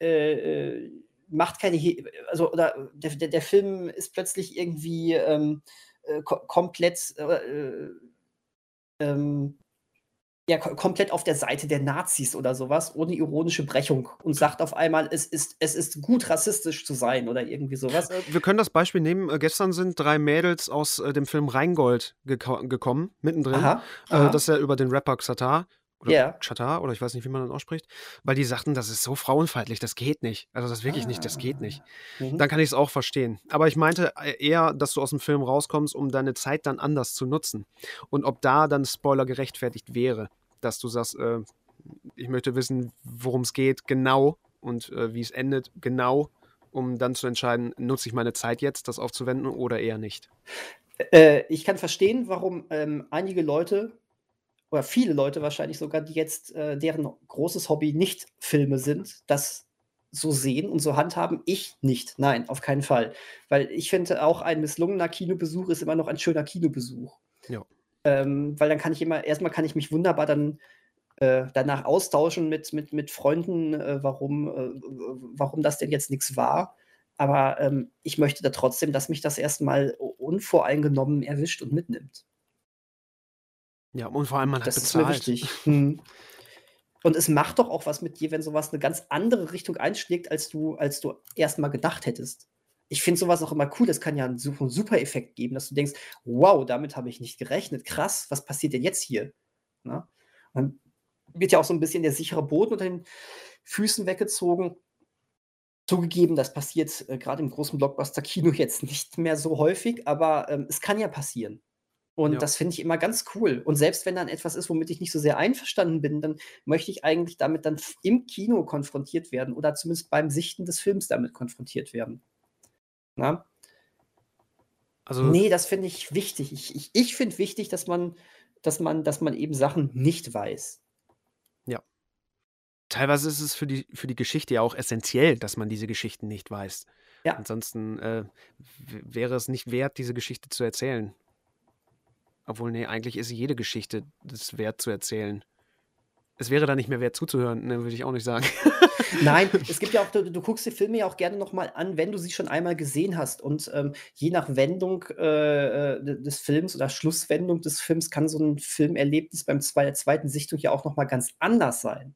äh, äh, macht keine, He also oder der, der, der Film ist plötzlich irgendwie ähm, äh, ko komplett äh, ähm, ja, ko komplett auf der Seite der Nazis oder sowas, ohne ironische Brechung und sagt auf einmal, es ist, es ist gut, rassistisch zu sein oder irgendwie sowas. Äh, Wir können das Beispiel nehmen. Äh, Gestern sind drei Mädels aus äh, dem Film Rheingold geko gekommen, mittendrin. Aha, aha. das ist ja über den Rapper Xatar. Oder Ja. Xatar, oder ich weiß nicht, wie man das ausspricht. Weil die sagten, das ist so frauenfeindlich, das geht nicht. Also das wirklich nicht, das geht nicht. Mhm. Dann kann ich es auch verstehen. Aber ich meinte äh, eher, dass du aus dem Film rauskommst, um deine Zeit dann anders zu nutzen. Und ob da dann Spoiler gerechtfertigt wäre, dass du sagst, äh, ich möchte wissen, worum es geht, genau und äh, wie es endet, genau, um dann zu entscheiden, nutze ich meine Zeit jetzt, das aufzuwenden oder eher nicht. Äh, ich kann verstehen, warum ähm, einige Leute oder viele Leute wahrscheinlich sogar, die jetzt äh, deren großes Hobby nicht Filme sind, das so sehen und so handhaben. Ich nicht. Nein, auf keinen Fall. Weil ich finde, auch ein misslungener Kinobesuch ist immer noch ein schöner Kinobesuch. Ja. Ähm, weil dann kann ich immer, erstmal kann ich mich wunderbar dann äh, danach austauschen mit, mit, mit Freunden, äh, warum, äh, warum das denn jetzt nichts war. Aber ähm, ich möchte da trotzdem, dass mich das erstmal unvoreingenommen erwischt und mitnimmt. Ja, und vor allem man hat Das ist mir bezahlt. wichtig. Hm. Und es macht doch auch was mit dir, wenn sowas eine ganz andere Richtung einschlägt, als du, als du erstmal gedacht hättest. Ich finde sowas auch immer cool. Das kann ja einen super, super Effekt geben, dass du denkst, wow, damit habe ich nicht gerechnet. Krass, was passiert denn jetzt hier? Na? Und dann wird ja auch so ein bisschen der sichere Boden unter den Füßen weggezogen. Zugegeben, das passiert äh, gerade im großen Blockbuster-Kino jetzt nicht mehr so häufig, aber ähm, es kann ja passieren. Und Ja. das finde ich immer ganz cool. Und selbst wenn dann etwas ist, womit ich nicht so sehr einverstanden bin, dann möchte ich eigentlich damit dann im Kino konfrontiert werden oder zumindest beim Sichten des Films damit konfrontiert werden. Na? Also Nee, das finde ich wichtig. Ich, ich, ich finde wichtig, dass man, dass, man, dass man eben Sachen nicht weiß. teilweise ist es für die, für die Geschichte ja auch essentiell, dass man diese Geschichten nicht weiß. Ja. Ansonsten äh, wäre es nicht wert, diese Geschichte zu erzählen. Obwohl, nee, eigentlich ist jede Geschichte es wert zu erzählen. Es wäre da nicht mehr wert zuzuhören, ne, würde ich auch nicht sagen. Nein, es gibt ja auch, du, du guckst die Filme ja auch gerne nochmal an, wenn du sie schon einmal gesehen hast. Und ähm, je nach Wendung äh, äh des Films oder Schlusswendung des Films kann so ein Filmerlebnis beim zwei, zweiten Sichtung ja auch nochmal ganz anders sein.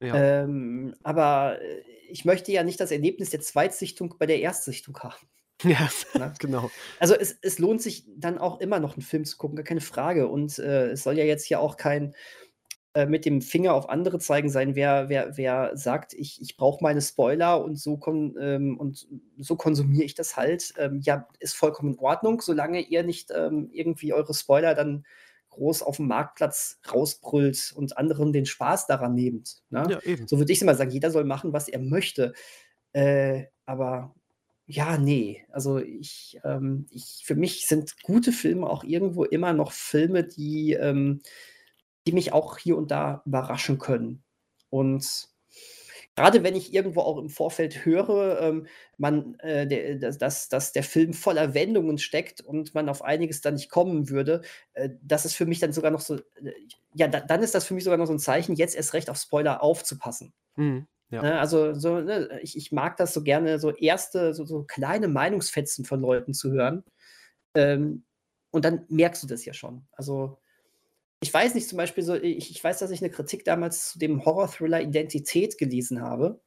Ja. Ähm, aber äh, ich möchte ja nicht das Erlebnis der Zweitsichtung bei der Erstsichtung haben. Ja, ne? genau. Also es, es lohnt sich dann auch immer noch einen Film zu gucken, gar keine Frage. Und äh, es soll ja jetzt hier auch kein äh, mit dem Finger auf andere zeigen sein, wer, wer, wer sagt, ich, ich brauche meine Spoiler und so, kon, ähm, und so konsumiere ich das halt. Ähm, ja, ist vollkommen in Ordnung, solange ihr nicht ähm, irgendwie eure Spoiler dann groß auf dem Marktplatz rausbrüllt und anderen den Spaß daran nehmt. Ne? Ja. So würde ich immer sagen, jeder soll machen, was er möchte. Äh, aber ja, nee. Also ich, ähm, ich, für mich sind gute Filme auch irgendwo immer noch Filme, die, ähm, die mich auch hier und da überraschen können. Und gerade wenn ich irgendwo auch im Vorfeld höre, ähm, man, äh, der, dass, dass der Film voller Wendungen steckt und man auf einiges dann nicht kommen würde, äh, das ist für mich dann sogar noch so, äh, ja, da, dann ist das für mich sogar noch so ein Zeichen, jetzt erst recht auf Spoiler aufzupassen. Mhm. Ja. Ne, also so, ne, ich, ich mag das so gerne, so erste, so, so kleine Meinungsfetzen von Leuten zu hören. Ähm, und dann merkst du das ja schon. Also ich weiß nicht, zum Beispiel so, ich, ich weiß, dass ich eine Kritik damals zu dem Horror-Thriller Identität gelesen habe.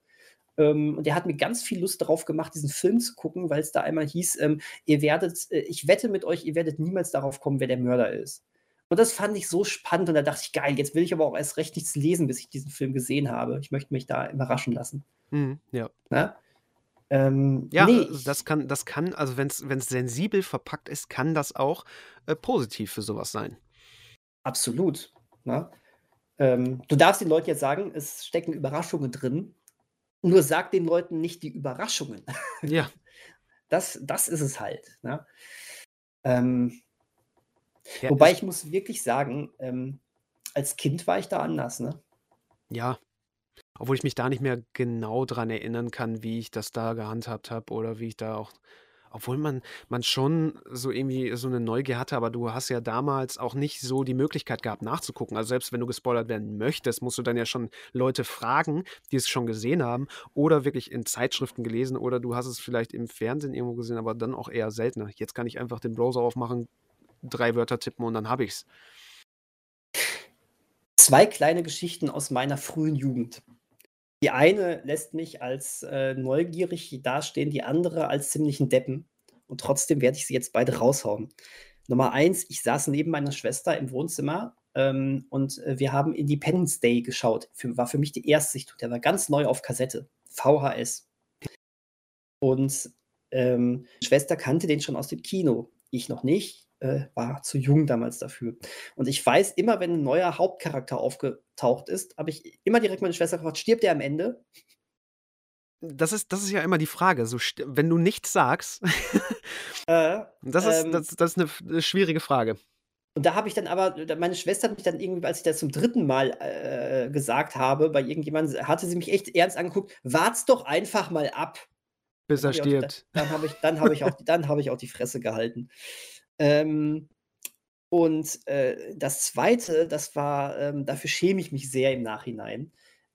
Ähm, und der hat mir ganz viel Lust darauf gemacht, diesen Film zu gucken, weil es da einmal hieß, ähm, ihr werdet, äh, ich wette mit euch, ihr werdet niemals darauf kommen, wer der Mörder ist. Und das fand ich so spannend und da dachte ich, geil, jetzt will ich aber auch erst recht nichts lesen, bis ich diesen Film gesehen habe. Ich möchte mich da überraschen lassen. Mhm, ja. Na? Ähm, ja, nee, das kann, das kann, also wenn es sensibel verpackt ist, kann das auch äh, positiv für sowas sein. Absolut. Ne? Ähm, du darfst den Leuten jetzt sagen, es stecken Überraschungen drin. Nur sag den Leuten nicht die Überraschungen. Ja. Das, das ist es halt. Ne? Ähm, ja, Wobei ich muss wirklich sagen, ähm, als Kind war ich da anders, ne? Ja. Obwohl ich mich da nicht mehr genau dran erinnern kann, wie ich das da gehandhabt habe oder wie ich da auch. Obwohl man, man schon so irgendwie so eine Neugier hatte, aber du hast ja damals auch nicht so die Möglichkeit gehabt, nachzugucken. Also selbst wenn du gespoilert werden möchtest, musst du dann ja schon Leute fragen, die es schon gesehen haben oder wirklich in Zeitschriften gelesen oder du hast es vielleicht im Fernsehen irgendwo gesehen, aber dann auch eher seltener. Jetzt kann ich einfach den Browser aufmachen, drei Wörter tippen und dann habe ich's. Zwei kleine Geschichten aus meiner frühen Jugend. Die eine lässt mich als äh, neugierig dastehen, die andere als ziemlichen Deppen. Und trotzdem werde ich sie jetzt beide raushauen. Nummer eins, ich saß neben meiner Schwester im Wohnzimmer ähm, und äh, wir haben Independence Day geschaut. Für, war für mich die Erstsichtung. Der war ganz neu auf Kassette. VHS. Und ähm, Schwester kannte den schon aus dem Kino. Ich noch nicht äh, war zu jung damals dafür. Und ich weiß, immer wenn ein neuer Hauptcharakter aufgetaucht ist, habe ich immer direkt meine Schwester gefragt, stirbt der am Ende? Das ist, das ist ja immer die Frage. So, wenn du nichts sagst, äh, das, ist, ähm, das, das ist eine, schwierige Frage. Und da habe ich dann aber, meine Schwester hat mich dann irgendwie, als ich das zum dritten Mal äh, gesagt habe, bei irgendjemandem, hatte sie mich echt ernst angeguckt, wart's doch einfach mal ab. Bis er stirbt. Dann habe ich, hab ich, auch, hab ich auch die Fresse gehalten. Ähm, und äh, das Zweite, das war, ähm, dafür schäme ich mich sehr im Nachhinein.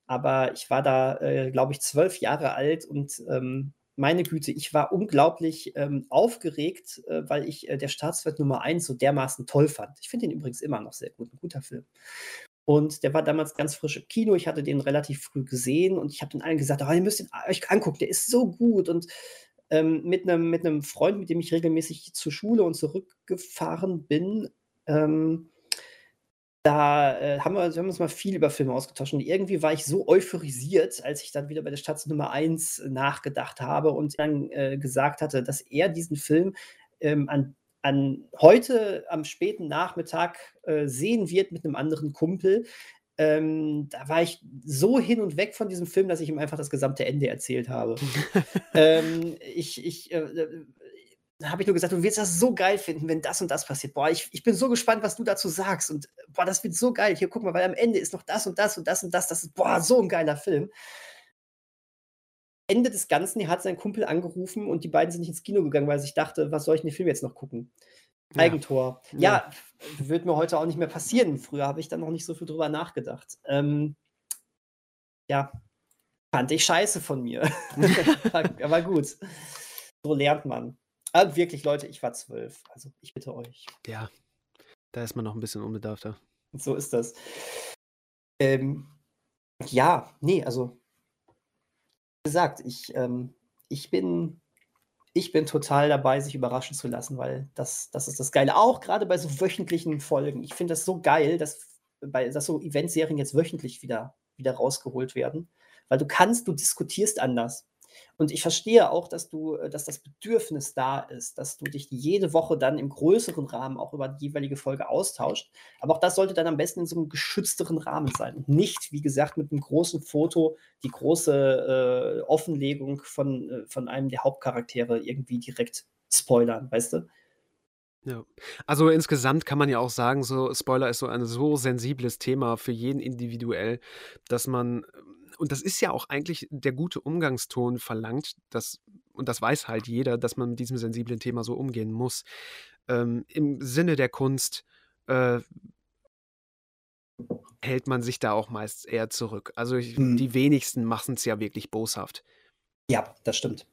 Aber ich war da, äh, glaube ich, zwölf Jahre alt und ähm, meine Güte, ich war unglaublich ähm, aufgeregt, äh, weil ich äh, der Staatswirt Nummer 1 so dermaßen toll fand. Ich finde ihn übrigens immer noch sehr gut, ein guter Film. Und der war damals ganz frisch im Kino. Ich hatte den relativ früh gesehen und ich habe den allen gesagt, oh, ihr müsst ihn euch angucken, der ist so gut. Und ähm, mit einem mit Freund, mit dem ich regelmäßig zur Schule und zurückgefahren bin, ähm, da äh, haben, wir, wir haben uns mal viel über Filme ausgetauscht und irgendwie war ich so euphorisiert, als ich dann wieder bei der Stadt Nummer 1 nachgedacht habe und dann äh, gesagt hatte, dass er diesen Film ähm, an, an heute am späten Nachmittag äh, sehen wird mit einem anderen Kumpel, ähm, da war ich so hin und weg von diesem Film, dass ich ihm einfach das gesamte Ende erzählt habe. ähm, ich, ich, äh, äh habe ich nur gesagt, du wirst das so geil finden, wenn das und das passiert. Boah, ich, ich bin so gespannt, was du dazu sagst. Und boah, das wird so geil. Hier, guck mal, weil am Ende ist noch das und das und das und das. Das ist, boah, so ein geiler Film. Ende des Ganzen, er hat seinen Kumpel angerufen und die beiden sind nicht ins Kino gegangen, weil sich dachte: „Was soll ich in den Film jetzt noch gucken?“ Ja. Eigentor. Ja. Ja, wird mir heute auch nicht mehr passieren. Früher habe ich da noch nicht so viel drüber nachgedacht. Ähm ja, fand ich scheiße von mir. Aber aber gut. So lernt man. Ah, wirklich, Leute, ich war 12. Also, ich bitte euch. Ja, da ist man noch 'n bisschen unbedarfter. So ist das. Ähm, ja, ne, also wie gesagt, ich, ähm ich bin ich bin total dabei, sich überraschen zu lassen, weil das das ist das Geile. Auch grade bei so wöchentlichen Folgen. Ich finde das so geil, dass bei dass so Eventserien jetzt wöchentlich wieder wieder rausgeholt werden, weil du kannst du diskutierst anders. Und ich verstehe auch, dass du äh, dass das Bedürfnis da ist, dass du dich jede Woche dann im größeren Rahmen auch über die jeweilige Folge austauscht. Aber auch das sollte dann am besten in so 'nem geschützteren Rahmen sein und nicht, wie gesagt, mit 'nem großen Foto die große, äh, Offenlegung von äh, von einem der Hauptcharaktere irgendwie direkt spoilern, weißt du? Ja. Also, insgesamt kann man ja auch sagen, so Spoiler ist so ein so sensibles Thema für jeden individuell, dass man und das ist ja auch eigentlich der gute Umgangston verlangt, dass und das weiß halt jeder, dass man mit diesem sensiblen Thema so umgehen muss. Ähm, im Sinne der Kunst, äh hält man sich da auch meist eher zurück. Also, ich Mhm. die wenigsten machen's ja wirklich boshaft. Ja, das stimmt.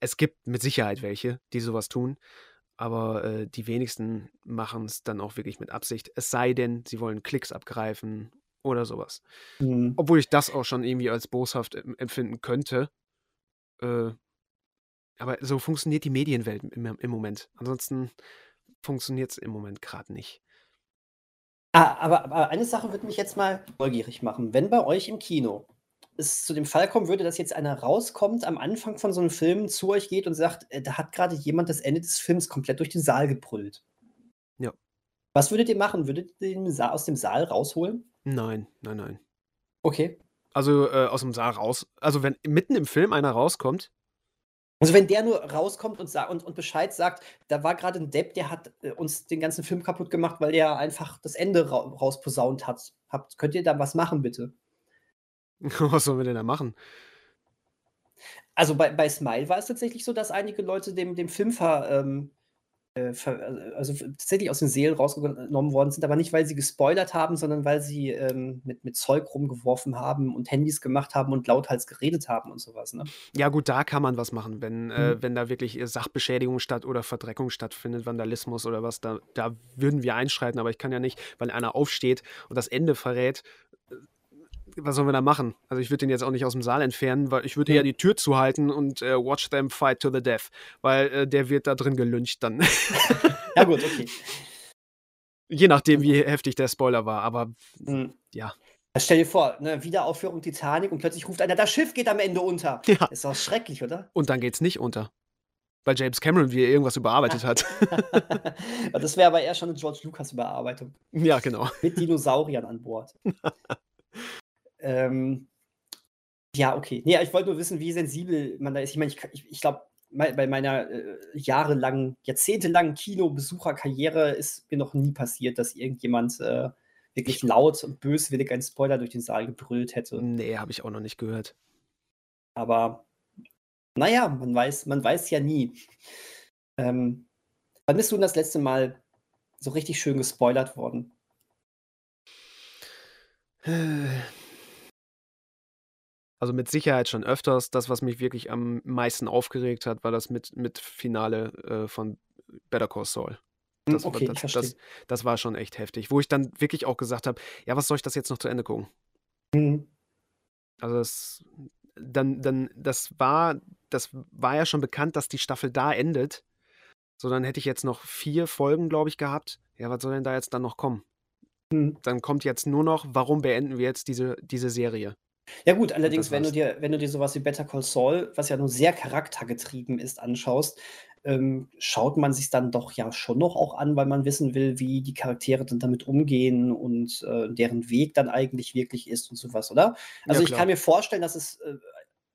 Es gibt mit Sicherheit welche, die so was tun, aber, äh, die wenigsten machen's dann auch wirklich mit Absicht. Es sei denn, sie wollen Klicks abgreifen oder so was. Mhm. Obwohl ich das auch schon irgendwie als boshaft em empfinden könnte. Äh, aber so funktioniert die Medienwelt im im Moment. Ansonsten funktioniert's im Moment grad nicht. Ah, aber aber eine Sache würde mich jetzt mal neugierig machen. Wenn bei euch im Kino es zu dem Fall kommen würde, dass jetzt einer rauskommt, am Anfang von so 'nem Film zu euch geht und sagt: „Äh, da hat grade jemand das Ende des Films komplett durch den Saal gebrüllt.“ Ja. Was würdet ihr machen? Würdet ihr den Sa aus dem Saal rausholen? Nein, nein, nein. Okay. Also, äh, aus'm Saal raus also, wenn mitten im Film einer rauskommt Also, wenn der nur rauskommt und und und Bescheid sagt: „Da war grade 'n Depp, der hat, äh, uns den ganzen Film kaputt gemacht, weil der einfach das Ende rau rausposaunt hat.“ Habt könnt ihr da was machen bitte? Was sollen wir denn da machen? Also, bei bei Smile war es tatsächlich so, dass einige Leute dem dem Film ver ähm, äh, äh, also, f tatsächlich aus den Seelen rausgenommen worden sind, aber nicht, weil sie gespoilert haben, sondern weil sie, ähm, mit mit Zeug rumgeworfen haben und Handys gemacht haben und lauthals geredet haben und so was, ne? Ja gut, da kann man was machen, wenn äh, Mhm. wenn da wirklich, äh, Sachbeschädigung statt oder Verdreckung stattfindet, Vandalismus oder was, da da würden wir einschreiten, aber ich kann ja nicht, weil einer aufsteht und das Ende verrät äh, was sollen wir da machen? Also, ich würde den jetzt auch nicht aus'm Saal entfernen, weil ich würde eher die Tür zuhalten und, äh, watch them fight to the death, weil, äh, der wird da drin gelyncht dann. Ja gut, okay. Je nachdem, wie heftig der Spoiler war, aber Mhm. ja. Stell dir vor, ne, Wiederaufführung Titanic und plötzlich ruft einer: „Das Schiff geht am Ende unter.“ Ja. Ist doch schrecklich, oder? Und dann geht's nicht unter, weil James Cameron wieder irgendwas überarbeitet hat. Das wäre aber eher schon 'ne George Lucas-Überarbeitung. Ja, genau. Mit Dinosauriern an Bord. Ähm, ja, okay. Ne, ich wollte nur wissen, wie sensibel man da ist. Ich meine, ich ich glaube, bei meiner, äh, jahrelangen, jahrzehntelangen Kinobesucherkarriere ist mir noch nie passiert, dass irgendjemand, äh, wirklich laut und böswillig einen Spoiler durch den Saal gebrüllt hätte. Ne, habe ich auch noch nicht gehört. Aber na ja, man weiß man weiß ja nie. Ähm, wann bist du denn das letzte Mal so richtig schön gespoilert worden? Also, mit Sicherheit schon öfters. Das, was mich wirklich am meisten aufgeregt hat, war das mit mit Finale, äh, von Better Call Saul. Hm, Das war okay, ich das das das war schon echt heftig, wo ich dann wirklich auch gesagt habe: „Ja, was soll ich das jetzt noch zu Ende gucken?“ Mhm. Also, das dann dann das war das war ja schon bekannt, dass die Staffel da endet. So, dann hätte ich jetzt noch 4 Folgen, glaube ich, gehabt. Ja, was soll denn da jetzt dann noch kommen? Mhm. Dann kommt jetzt nur noch: „Warum beenden wir jetzt diese diese Serie?“ Ja gut, allerdings, wenn du dir wenn du dir so was wie Better Call Saul, was ja nun sehr charaktergetrieben ist, anschaust, ähm, schaut man sich's dann doch ja schon noch auch an, weil man wissen will, wie die Charaktere dann damit umgehen und, äh, deren Weg dann eigentlich wirklich ist und so was, oder? Also, Ja, ich kann mir vorstellen, dass es, äh,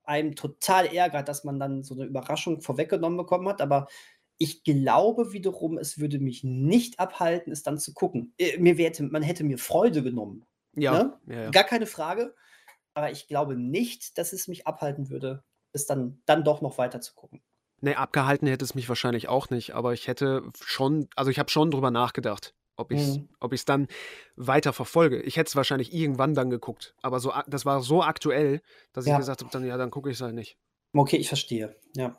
einem total ärgert, dass man dann so 'ne Überraschung vorweggenommen bekommen hat, aber ich glaube wiederum, es würde mich nicht abhalten, es dann zu gucken. Äh, mir wäre hätte man hätte mir Freude genommen, Ja, ne? ja, ja. Gar keine Frage. Aber ich glaube nicht, dass es mich abhalten würde, es dann, dann doch noch weiter zu gucken. Nee, abgehalten hätte es mich wahrscheinlich auch nicht, aber ich hätte schon, also ich habe schon drüber nachgedacht, ob ich es Mhm. ob ich's dann weiter verfolge. Ich hätte es wahrscheinlich irgendwann dann geguckt, aber so, das war so aktuell, dass ich Ja. gesagt habe, dann ja, dann gucke ich es halt nicht. Okay, ich verstehe. Ja.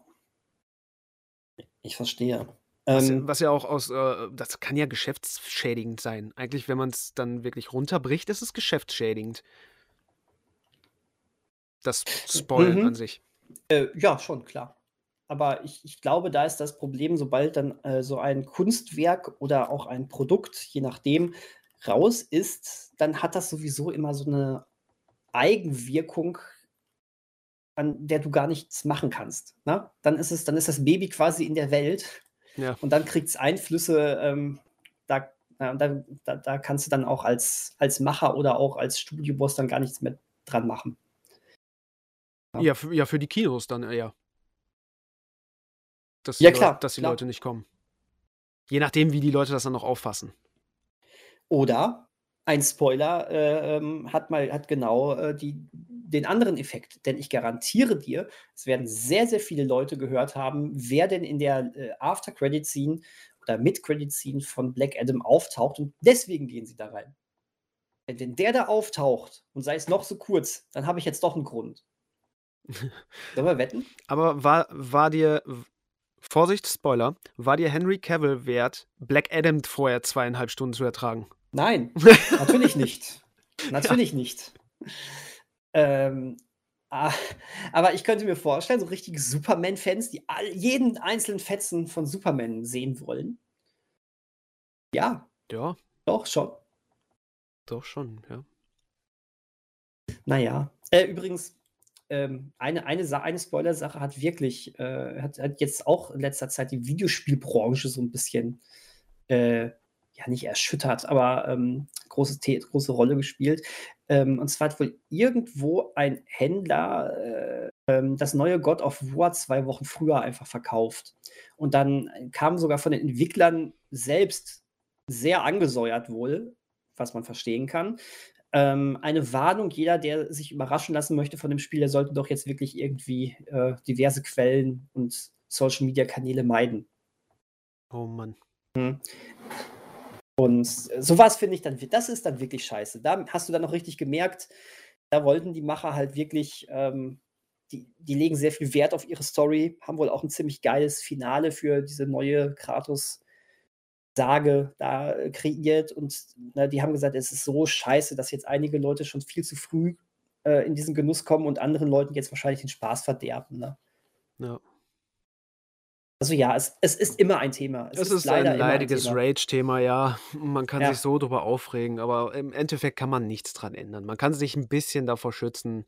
Ich verstehe. Was, Ähm, was ja auch aus, äh, das kann ja geschäftsschädigend sein. Eigentlich, wenn man es dann wirklich runterbricht, ist es geschäftsschädigend. Das Spoilen Mhm. an sich. Äh, ja, schon, klar. Aber ich, ich glaube, da ist das Problem, sobald dann äh, so ein Kunstwerk oder auch ein Produkt, je nachdem, raus ist, dann hat das sowieso immer so eine Eigenwirkung, an der du gar nichts machen kannst. Ne? Dann ist es, dann ist das Baby quasi in der Welt Ja. und dann kriegt es Einflüsse, ähm, da, na, da, da, da kannst du dann auch als, als Macher oder auch als Studioboss dann gar nichts mehr dran machen. Ja. Für, ja, für die Kinos dann eher. Dass die, Ja, klar, dass die klar. Leute nicht kommen. Je nachdem, wie die Leute das dann noch auffassen. Oder ein Spoiler äh, ähm, hat mal hat genau äh, die, den anderen Effekt. Denn ich garantiere dir, es werden sehr, sehr viele Leute gehört haben, wer denn in der äh, After-Credit-Scene oder Mid-Credit-Scene von Black Adam auftaucht und deswegen gehen sie da rein. Denn wenn der da auftaucht und sei es noch so kurz, dann habe ich jetzt doch einen Grund. Sollen wir wetten? Aber war, war dir, Vorsicht, Spoiler, war dir Henry Cavill wert, Black Adam vorher zweieinhalb Stunden zu ertragen? Nein, natürlich nicht. Natürlich nicht. Ähm, aber ich könnte mir vorstellen, so richtige Superman-Fans, die all, jeden einzelnen Fetzen von Superman sehen wollen. Ja, Ja, doch schon. doch schon, ja. Naja. Äh, übrigens, ähm, eine, eine, eine Spoiler-Sache hat wirklich, äh, hat, hat jetzt auch in letzter Zeit die Videospielbranche so ein bisschen, äh, ja, nicht erschüttert, aber ähm, große, große Rolle gespielt. Ähm, und zwar hat wohl irgendwo ein Händler äh, ähm, das neue God of War zwei Wochen früher einfach verkauft. Und dann kam sogar von den Entwicklern selbst sehr angesäuert wohl, was man verstehen kann. Ähm, eine Warnung, jeder, der sich überraschen lassen möchte von dem Spiel, der sollte doch jetzt wirklich irgendwie äh, diverse Quellen und Social-Media-Kanäle meiden. Oh Mann. Und sowas finde ich dann, das ist dann wirklich scheiße. Da hast du dann noch richtig gemerkt, da wollten die Macher halt wirklich, ähm, die, die legen sehr viel Wert auf ihre Story, haben wohl auch ein ziemlich geiles Finale für diese neue Kratos-Sage da äh, kreiert. Und na, die haben gesagt, es ist so scheiße, dass jetzt einige Leute schon viel zu früh äh, in diesen Genuss kommen und anderen Leuten jetzt wahrscheinlich den Spaß verderben. Ne? Ja. Also ja, es, es ist immer ein Thema. Es, ist, ein leider immer leidiges Thema. Rage-Thema, ja. Man kann Ja. sich so drüber aufregen, aber im Endeffekt kann man nichts dran ändern. Man kann sich ein bisschen davor schützen,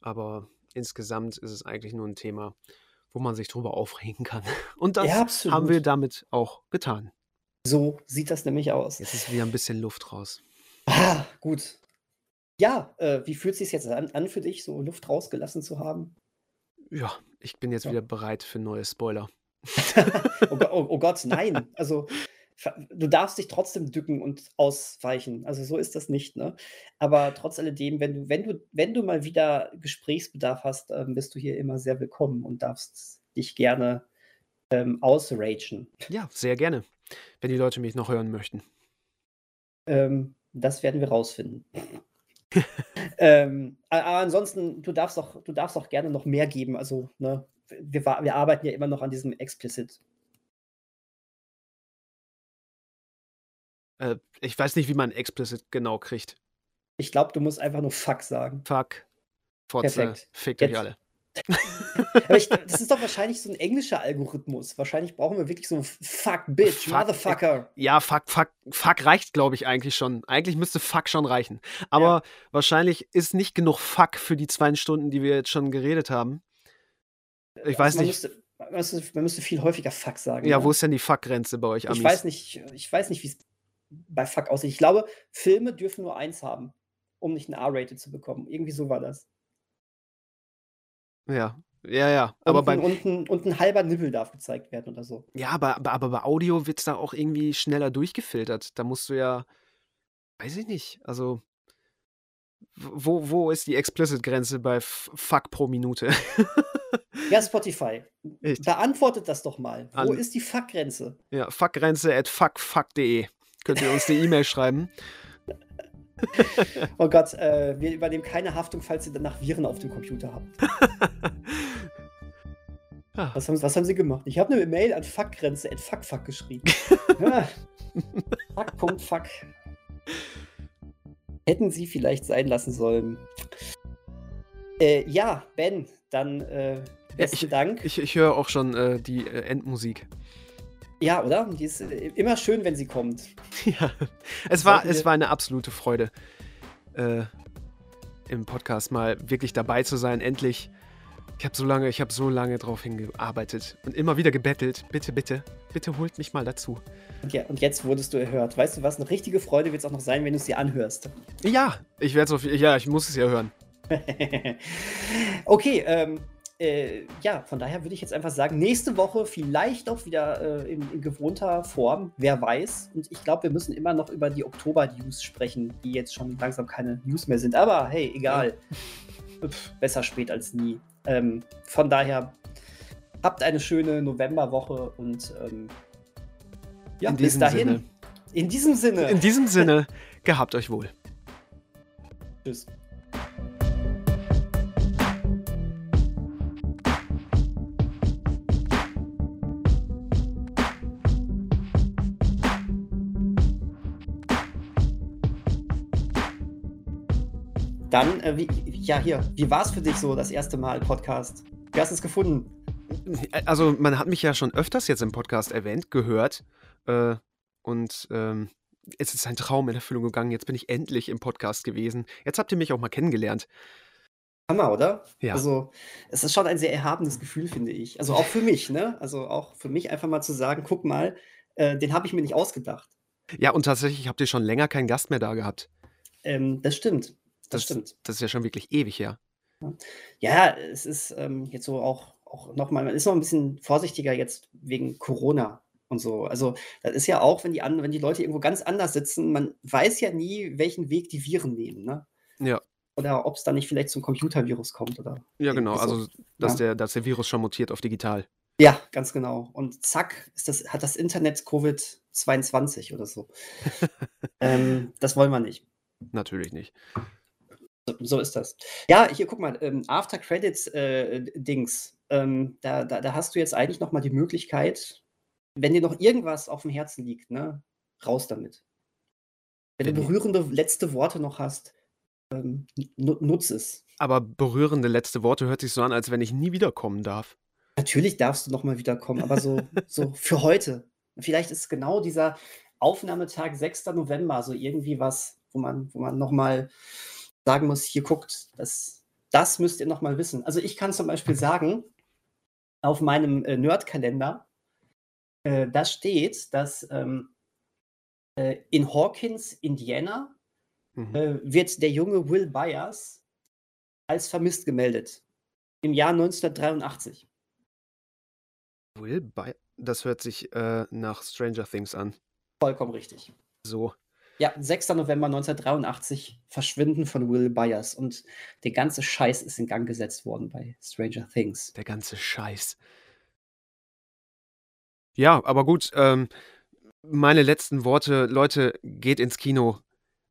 aber insgesamt ist es eigentlich nur ein Thema, wo man sich drüber aufregen kann. Und das Ja, haben wir damit auch getan. So sieht das nämlich aus. Jetzt ist wieder ein bisschen Luft raus. Ah, gut. Ja, äh, wie fühlt es sich jetzt an, an für dich, so Luft rausgelassen zu haben? Ja, ich bin jetzt Ja. wieder bereit für neue Spoiler. oh, oh, oh Gott, nein. Also du darfst dich trotzdem dücken und ausweichen. Also so ist das nicht, ne? Aber trotz alledem, wenn du, wenn du, wenn du mal wieder Gesprächsbedarf hast, ähm, bist du hier immer sehr willkommen und darfst dich gerne ähm, ausragen. Ja, sehr gerne, wenn die Leute mich noch hören möchten. Ähm, das werden wir rausfinden. ähm, aber ansonsten, du darfst auch, du darfst auch gerne noch mehr geben. Also, ne, wir, wir arbeiten ja immer noch an diesem Explicit. Äh, ich weiß nicht, wie man explicit genau kriegt. Ich glaube, du musst einfach nur Fuck sagen. Fuck, Fotze, Perfekt. fickt Jetzt- euch alle. Ich, das ist doch wahrscheinlich so ein englischer Algorithmus. Wahrscheinlich brauchen wir wirklich so Fuck, Bitch, Fuck, Motherfucker. Ja, fuck, fuck, fuck reicht, glaube ich, eigentlich schon. Eigentlich müsste fuck schon reichen. Aber wahrscheinlich ist nicht genug fuck für die zwei Stunden, die wir jetzt schon geredet haben. Ich weiß Also man nicht. Müsste, man, müsste, man müsste viel häufiger Fuck sagen. Ja, ne? wo ist denn die Fuck-Grenze bei euch, Amis? Ich weiß nicht, ich weiß nicht, wie es bei Fuck aussieht. Ich glaube, Filme dürfen nur eins haben, um nicht ein R-Rated zu bekommen. Irgendwie so war das. Ja, ja, ja. Aber und, bei, ein, und, ein, und ein halber Nippel darf gezeigt werden oder so. ja, aber, aber, aber bei Audio wird es da auch irgendwie schneller durchgefiltert. Da musst du ja, weiß ich nicht, also Wo, wo ist die Explicit-Grenze bei Fuck pro Minute? ja, Spotify. Echt? Beantwortet das doch mal. Wo An- ist die Fuck-Grenze? Ja, fuckgrenze at fuckfuck.de. Könnt ihr uns eine E-Mail schreiben? Oh Gott, äh, wir übernehmen keine Haftung, falls ihr danach Viren auf dem Computer habt. Ja. Was haben, was haben sie gemacht? Ich habe eine Mail an Fuckgrenze at fuckfuck geschrieben. ja. Fuck.fuck. Hätten sie vielleicht sein lassen sollen. Äh, ja, Ben, dann äh, besten Dank. Ich, ich höre auch schon äh, die äh, Endmusik. Ja, oder? Die ist äh, immer schön, wenn sie kommt. Ja, es war, es war eine absolute Freude, äh, im Podcast mal wirklich dabei zu sein. Endlich. Ich habe so lange, ich habe so lange drauf hingearbeitet und immer wieder gebettelt. Bitte, bitte, bitte holt mich mal dazu. Und, ja, und jetzt wurdest du erhört. Weißt du was? Eine richtige Freude wird es auch noch sein, wenn du es dir anhörst. Ja, ich werde es auf, ja, ich muss es ja hören. okay, ähm, äh, ja, von daher würde ich jetzt einfach sagen, nächste Woche vielleicht auch wieder äh, in, in gewohnter Form, wer weiß. Und ich glaube, wir müssen immer noch über die Oktober-News sprechen, die jetzt schon langsam keine News mehr sind. Aber hey, egal. Pff, besser spät als nie. Ähm, von daher, habt eine schöne Novemberwoche und ähm, ja, In bis dahin. Sinne. In diesem Sinne. In diesem Sinne, gehabt euch wohl. Tschüss. Dann, äh, wie, ja, hier, wie war es für dich so, das erste Mal Podcast? Wie hast du es gefunden? Also, man hat mich ja schon öfters jetzt im Podcast erwähnt, gehört. Äh, und ähm, es ist ein Traum in Erfüllung gegangen. Jetzt bin ich endlich im Podcast gewesen. Jetzt habt ihr mich auch mal kennengelernt. Hammer, oder? Ja. Also, es ist schon ein sehr erhabenes Gefühl, finde ich. Also auch für mich, ne? Also auch für mich einfach mal zu sagen, guck mal, äh, den habe ich mir nicht ausgedacht. Ja, und tatsächlich habt ihr schon länger keinen Gast mehr da gehabt. Ähm, das stimmt. Das, Das- stimmt. Das ist ja schon wirklich ewig her. Ja, es ist ähm, jetzt so auch, auch nochmal, man ist noch ein bisschen vorsichtiger jetzt wegen Corona und so. Also, das ist ja auch, wenn die, an, wenn die Leute irgendwo ganz anders sitzen, man weiß ja nie, welchen Weg die Viren nehmen, ne? Ja. Oder ob es da nicht vielleicht zum Computervirus kommt oder. Ja, genau. so. Also, dass, Ja. der, dass der Virus schon mutiert auf digital. Ja, ganz genau. Und zack, ist das, hat das Internet Covid-22 oder so. ähm, das wollen wir nicht. Natürlich nicht. So, so ist das. Ja, hier guck mal, ähm, After Credits äh, Dings, ähm, da, da, da hast du jetzt eigentlich noch mal die Möglichkeit, wenn dir noch irgendwas auf dem Herzen liegt, ne, raus damit. Wenn du berührende letzte Worte noch hast, ähm, nu- nutz es. Aber berührende letzte Worte hört sich so an, als wenn ich nie wiederkommen darf. Natürlich darfst du noch mal wiederkommen, aber so, so für heute. Vielleicht ist genau dieser Aufnahmetag 6. November so irgendwie was, wo man, wo man noch mal sagen muss, hier guckt, das, das müsst ihr noch mal wissen. Also ich kann zum Beispiel sagen, auf meinem äh, Nerd-Kalender, äh, da steht, dass ähm, äh, in Hawkins, Indiana, Mhm. äh, wird der junge Will Byers als vermisst gemeldet. Im Jahr 1983. Will By das hört sich äh, nach Stranger Things an. Vollkommen richtig. So. Ja, 6. November 1983, Verschwinden von Will Byers. Und der ganze Scheiß ist in Gang gesetzt worden bei Stranger Things. Der ganze Scheiß. Ja, aber gut, ähm, meine letzten Worte, Leute, geht ins Kino.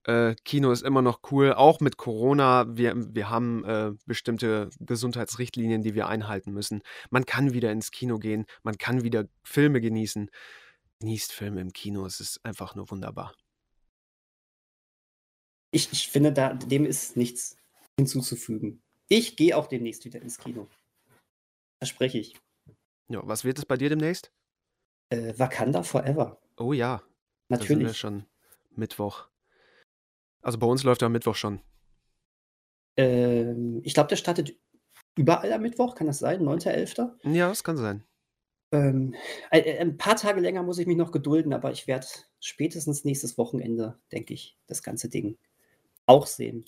Äh, Kino ist immer noch cool, auch mit Corona. Wir, wir haben äh, bestimmte Gesundheitsrichtlinien, die wir einhalten müssen. Man kann wieder ins Kino gehen, man kann wieder Filme genießen. Genießt Filme im Kino, es ist einfach nur wunderbar. Ich, ich finde, da, dem ist nichts hinzuzufügen. Ich gehe auch demnächst wieder ins Kino. Verspreche ich. Ja, was wird es bei dir demnächst? Äh, Wakanda Forever. Oh ja, da sind wir Natürlich. schon Mittwoch. Also bei uns läuft er am Mittwoch schon. Ähm, ich glaube, der startet überall am Mittwoch, kann das sein? 9.11.? Ja, das kann sein. Ähm, ein paar Tage länger muss ich mich noch gedulden, aber ich werde spätestens nächstes Wochenende, denke ich, das ganze Ding auch sehen.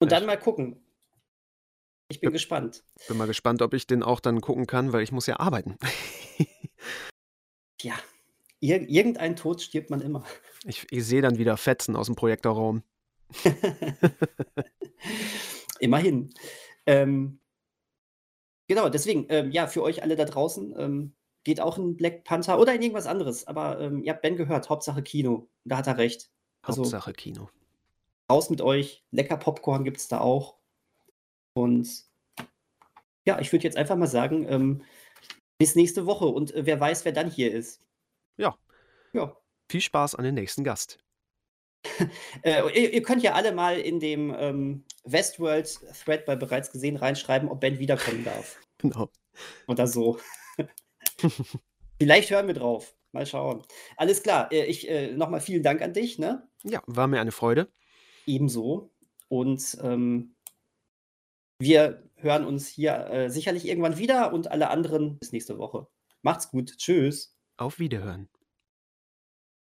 Und Ja, dann mal gucken. Ich bin Ja. gespannt. Bin mal gespannt, ob ich den auch dann gucken kann, weil ich muss ja arbeiten. Ja, ir irgendein Tod stirbt man immer. Ich, ich sehe dann wieder Fetzen aus dem Projektorraum. Immerhin. Ähm, genau, deswegen, ähm, ja, für euch alle da draußen, ähm, geht auch in Black Panther oder in irgendwas anderes. Aber ähm, ihr habt Ben gehört, Hauptsache Kino. Da hat er recht. Also, Hauptsache Kino. Raus mit euch. Lecker Popcorn gibt es da auch. Und ja, ich würde jetzt einfach mal sagen, ähm, bis nächste Woche. Und äh, wer weiß, wer dann hier ist. Ja. Ja. Viel Spaß an den nächsten Gast. äh, ihr, ihr, könnt ja alle mal in dem ähm, Westworld-Thread bei bereits gesehen reinschreiben, ob Ben wiederkommen darf. Genau. Oder so. Vielleicht hören wir drauf. Mal schauen. Alles klar. Äh, ich äh, nochmal vielen Dank an dich. Ne? Ja, war mir eine Freude. Ebenso. Und ähm, wir hören uns hier äh, sicherlich irgendwann wieder und alle anderen bis nächste Woche. Macht's gut. Tschüss. Auf Wiederhören.